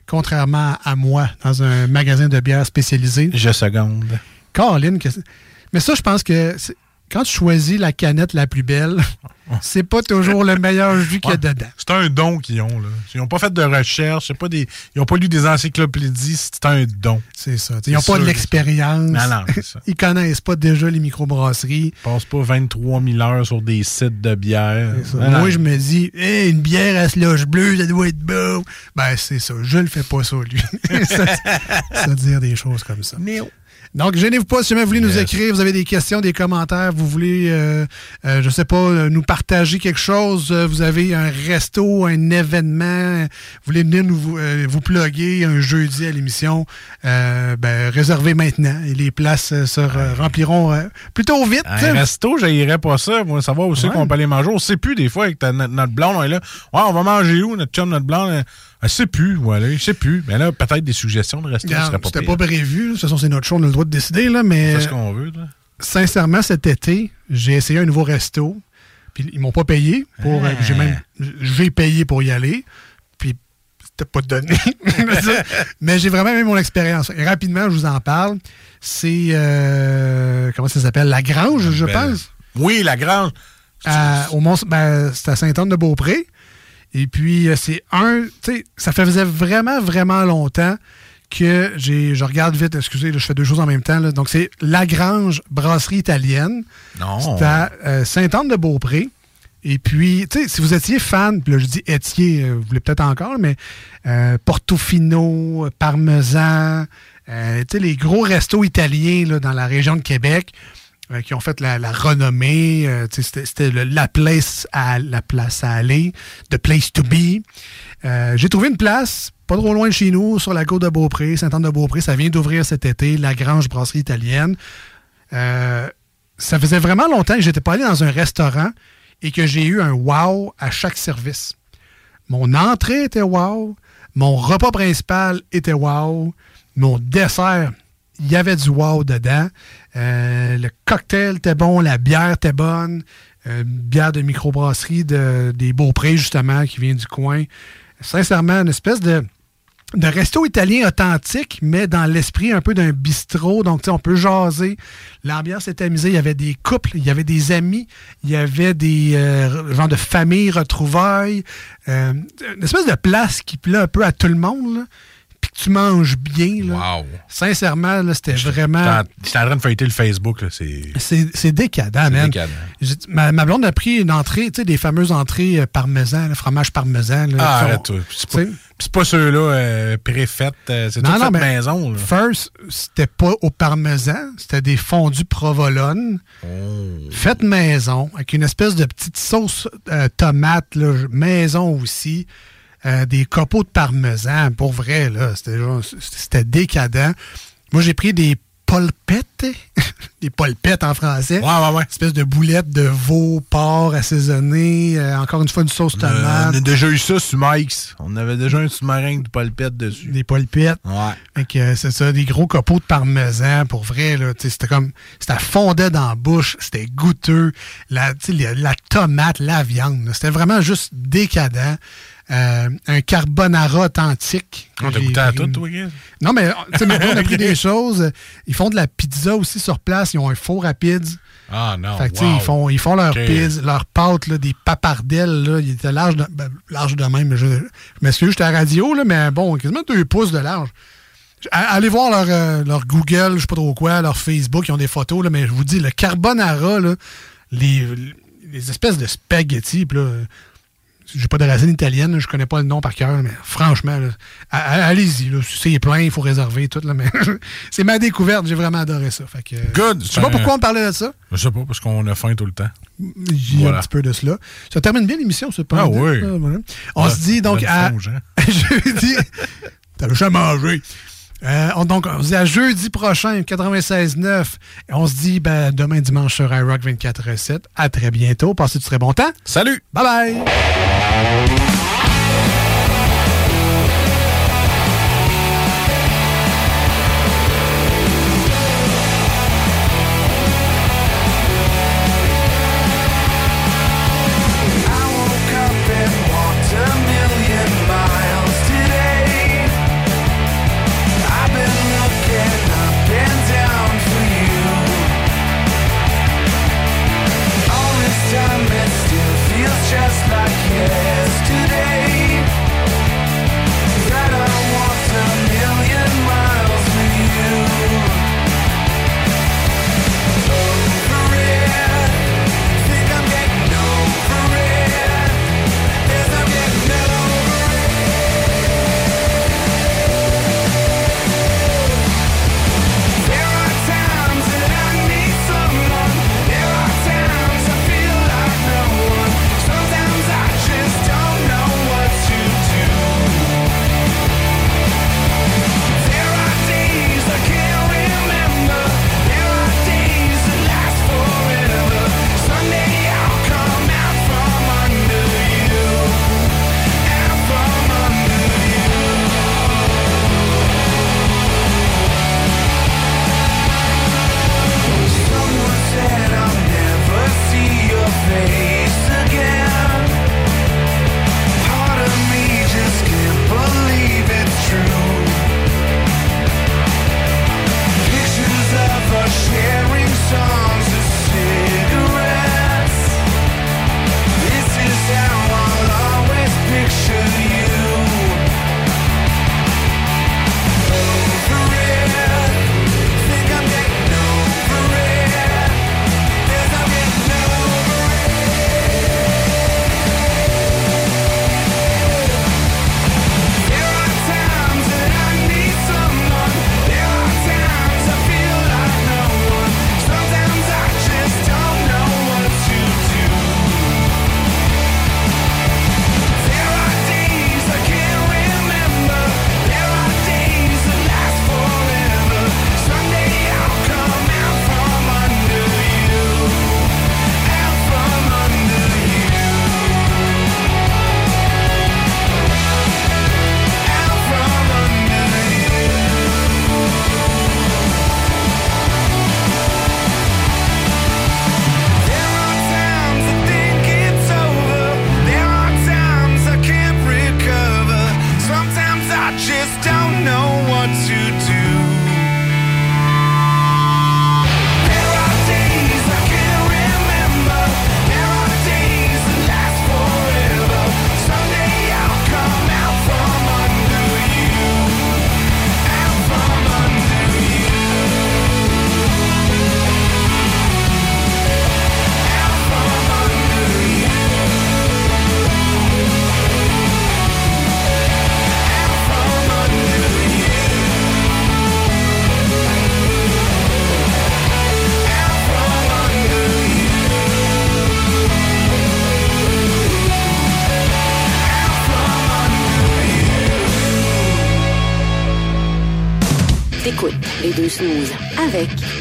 contrairement à moi dans un magasin de bière spécialisé. Je seconde. Caroline, qu'est-ce- mais ça, je pense que quand tu choisis la canette la plus belle, c'est pas toujours le meilleur jus qu'il y a dedans. C'est un don qu'ils ont. Là. Ils n'ont pas fait de recherche, c'est pas des... ils n'ont pas lu des encyclopédies, c'est un don. C'est ça. Ils n'ont pas de l'expérience. Non, non. Ils connaissent pas déjà les microbrasseries. Ils passent pas 23 000 heures sur des sites de bière. Non, Moi, je me dis, Hey, une bière à slush bleu, ça doit être beau. Ben, c'est ça. Je le fais pas ça, lui. ça, ça dire des choses comme ça. Donc, gênez-vous pas si jamais vous voulez nous écrire, vous avez des questions, des commentaires, vous voulez, euh, euh, je sais pas, euh, nous partager quelque chose, euh, vous avez un resto, un événement, vous voulez venir nous euh, vous plugger un jeudi à l'émission, euh, ben, réservez maintenant et les places se re- rempliront plutôt vite. Un resto, j'haïrais pas ça. Moi, savoir où c'est qu'on peut aller manger. On sait plus des fois avec ta- notre, notre blonde. On est là. Ouais, on va manger où, notre chum, notre blonde? Elle, elle sait plus. Voilà, elle sait plus. Mais là, peut-être des suggestions de pas C'était pas prévu. De toute façon, c'est notre show, on a le droit de décider, là, mais. On fait ce qu'on veut, là. Sincèrement, cet été, j'ai essayé un nouveau resto. Puis ils m'ont pas payé. Pour, Ah. euh, j'ai même. J'ai payé pour y aller. Puis c'était pas donné. mais j'ai vraiment aimé mon expérience. Et rapidement, je vous en parle. C'est. euh, comment ça s'appelle? La Grange, je pense. Oui, la grange. À- au Mont, ben, c'est à Sainte-Anne-de-Beaupré. Et puis, euh, c'est un. Tu sais, ça faisait vraiment, vraiment longtemps que j'ai. Je regarde vite, excusez, là, je fais deux choses en même temps. là. Donc, c'est Lagrange Brasserie Italienne. Non. C'est à euh, Sainte-Anne-de-Beaupré. Et puis, tu sais, si vous étiez fan, puis là, je dis étiez, euh, vous voulez peut-être encore, mais euh, Portofino, Parmesan, tu sais, les gros restos italiens là, dans la région de Québec euh, qui ont fait la, renommée. euh, c'était la place à la place à aller, the place to be. Euh, J'ai trouvé une place pas trop loin de chez nous, sur la côte de Beaupré, Sainte-Anne-de-Beaupré. Ça vient d'ouvrir cet été, la Grange Brasserie Italienne. Ça faisait vraiment longtemps que j'étais pas allé dans un restaurant et que j'ai eu un wow à chaque service. Mon entrée était wow, mon repas principal était wow, mon dessert, il y avait du wow dedans. Euh, le cocktail était bon, la bière était bonne, euh, bière de microbrasserie de, des Beaupré, justement, qui vient du coin. Sincèrement, une espèce de, de resto italien authentique, mais dans l'esprit un peu d'un bistrot. Donc, tu sais, on peut jaser. L'ambiance était amusée. Il y avait des couples, il y avait des amis, il y avait des euh, genres de familles retrouvailles. Euh, une espèce de place qui plaît un peu à tout le monde. Puis que tu manges bien, là, sincèrement, là, c'était vraiment... J'étais en train de feuilleter le Facebook. là, C'est décadent, man. décadent. Ma, ma blonde a pris une entrée, tu sais, des fameuses entrées euh, parmesan, fromage parmesan. là, Ah, arrête-toi. C'est pas, ceux-là euh, préfaites. euh, c'est tout fait mais maison. là. First, c'était pas au parmesan, c'était des fondus provolone, Oh. faites maison, avec une espèce de petite sauce euh, tomate, là, maison aussi, euh, des copeaux de parmesan, pour vrai, là, c'était décadent. Moi, j'ai pris des polpettes, des polpettes en français. Ouais, ouais, ouais. Espèce de boulettes de veau, porc assaisonné, euh, encore une fois, une sauce Euh, tomate. on a déjà eu ça sur Mike's. On avait déjà un sous-marin de polpette dessus. Des polpettes. Ouais. Euh, c'est ça, des gros copeaux de parmesan, pour vrai, là, c'était comme, c'était fondait dans la bouche, c'était goûteux, la, la, la tomate, la viande, c'était vraiment juste décadent. Euh, un carbonara authentique. On t'a J'ai goûté à tout, toi, Guy? Non, mais, tu sais, mais on a pris des choses. Ils font de la pizza aussi sur place, ils ont un four à pizza. Ah non, Fait que, tu sais, wow. ils, font, ils font leur Ok. pizza, leur pâte, là, des papardelles, là, ils étaient larges de, ben, larges de même. mais Je, je m'excuse, j'étais à la radio, là, mais bon, quasiment deux pouces de large. Allez voir leur, euh, leur Google, je sais pas trop quoi, leur Facebook, ils ont des photos, là, mais je vous dis, le carbonara, là, les, les espèces de spaghettis, puis là, j'ai pas de racine italienne, je connais pas le nom par cœur, mais franchement, allez-y, c'est plein, il faut réserver tout, là, mais c'est ma découverte, j'ai vraiment adoré ça. Fait que, Good. Je sais pas pourquoi on parlait de ça? Je sais pas, parce qu'on a faim tout le temps. J'ai Voilà. un petit peu de cela. Ça termine bien l'émission, c'est pas Ah oui. Ah. On se dit donc à jeudi. T'as le chat mangé. Euh, on, donc, on se dit à jeudi prochain, 96.9. Et on se dit ben, demain dimanche sur iRock 24.7. À très bientôt. Passez du très bon temps. Salut! Bye bye!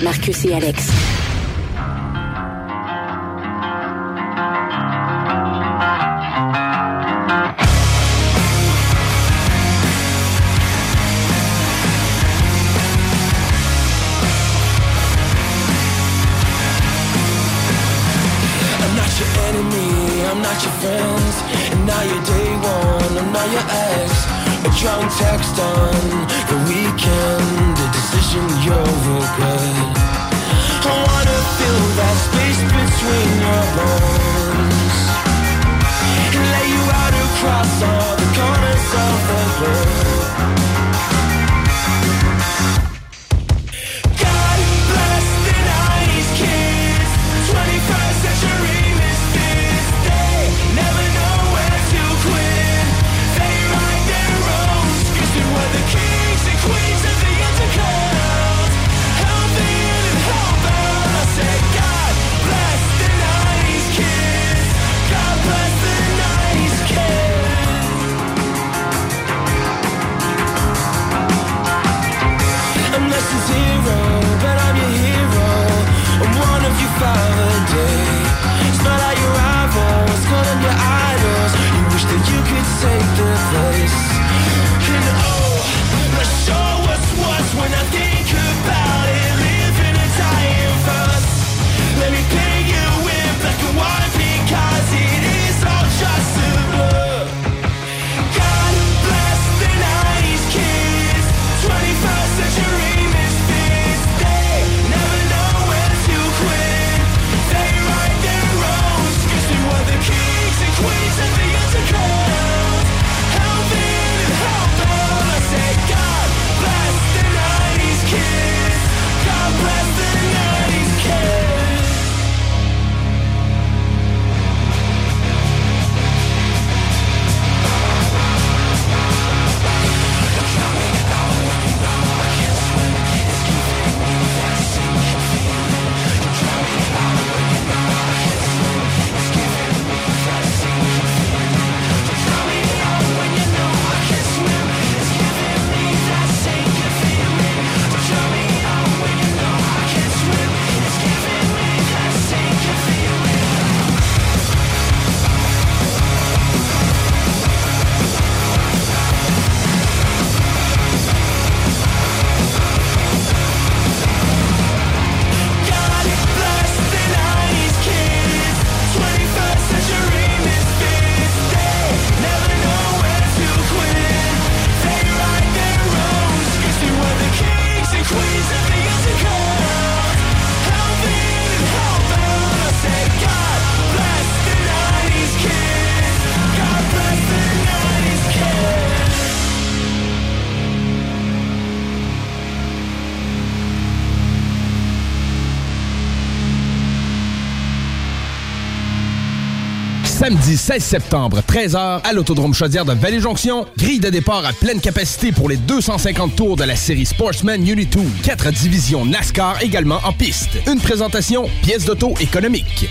Marcus et Alex. Samedi 16 septembre, 13h, à l'Autodrome Chaudière de Vallée-Jonction. Grille de départ à pleine capacité pour les 250 tours de la série Sportsman Unity 2. Quatre divisions NASCAR également en piste. Une présentation, pièce d'auto économique.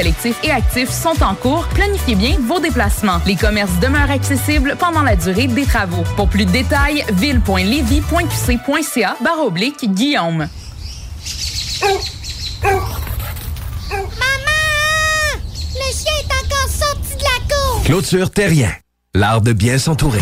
et actif sont en cours. Planifiez bien vos déplacements. Les commerces demeurent accessibles pendant la durée des travaux. Pour plus de détails, ville.levy.qc.ca barre oblique Guillaume. Maman! Le chien est encore sorti de la cour! Clôture Terrien. L'art de bien s'entourer.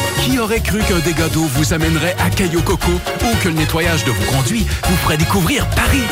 Qui aurait cru qu'un dégât d'eau vous amènerait à Cayo Coco ou que le nettoyage de vos conduits vous ferait découvrir Paris?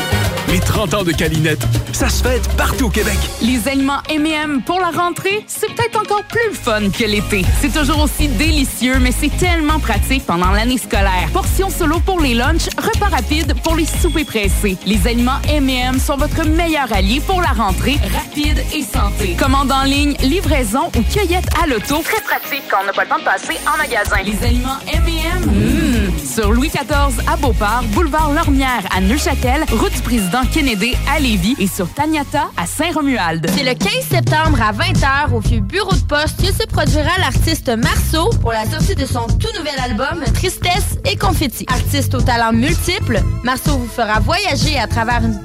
Les 30 ans de Calinette, ça se fête partout au Québec. Les aliments M&M pour la rentrée, c'est peut-être encore plus fun que l'été. C'est toujours aussi délicieux, mais c'est tellement pratique pendant l'année scolaire. Portions solo pour les lunchs, repas rapides pour les soupers pressés. Les aliments M&M sont votre meilleur allié pour la rentrée, rapide et santé. Commande en ligne, livraison ou cueillette à l'auto. Très pratique quand on n'a pas le temps de passer en magasin. Les aliments M&M, mmh. sur Louis XIV à Beauport, boulevard Lormière à Neuchâtel, route du président Kennedy à Lévis et sur Taniata à Saint-Romuald. C'est le 15 septembre à 20h au vieux bureau de poste que se produira l'artiste Marceau pour la sortie de son tout nouvel album Tristesse et Confetti. Artiste au talent multiple, Marceau vous fera voyager à travers une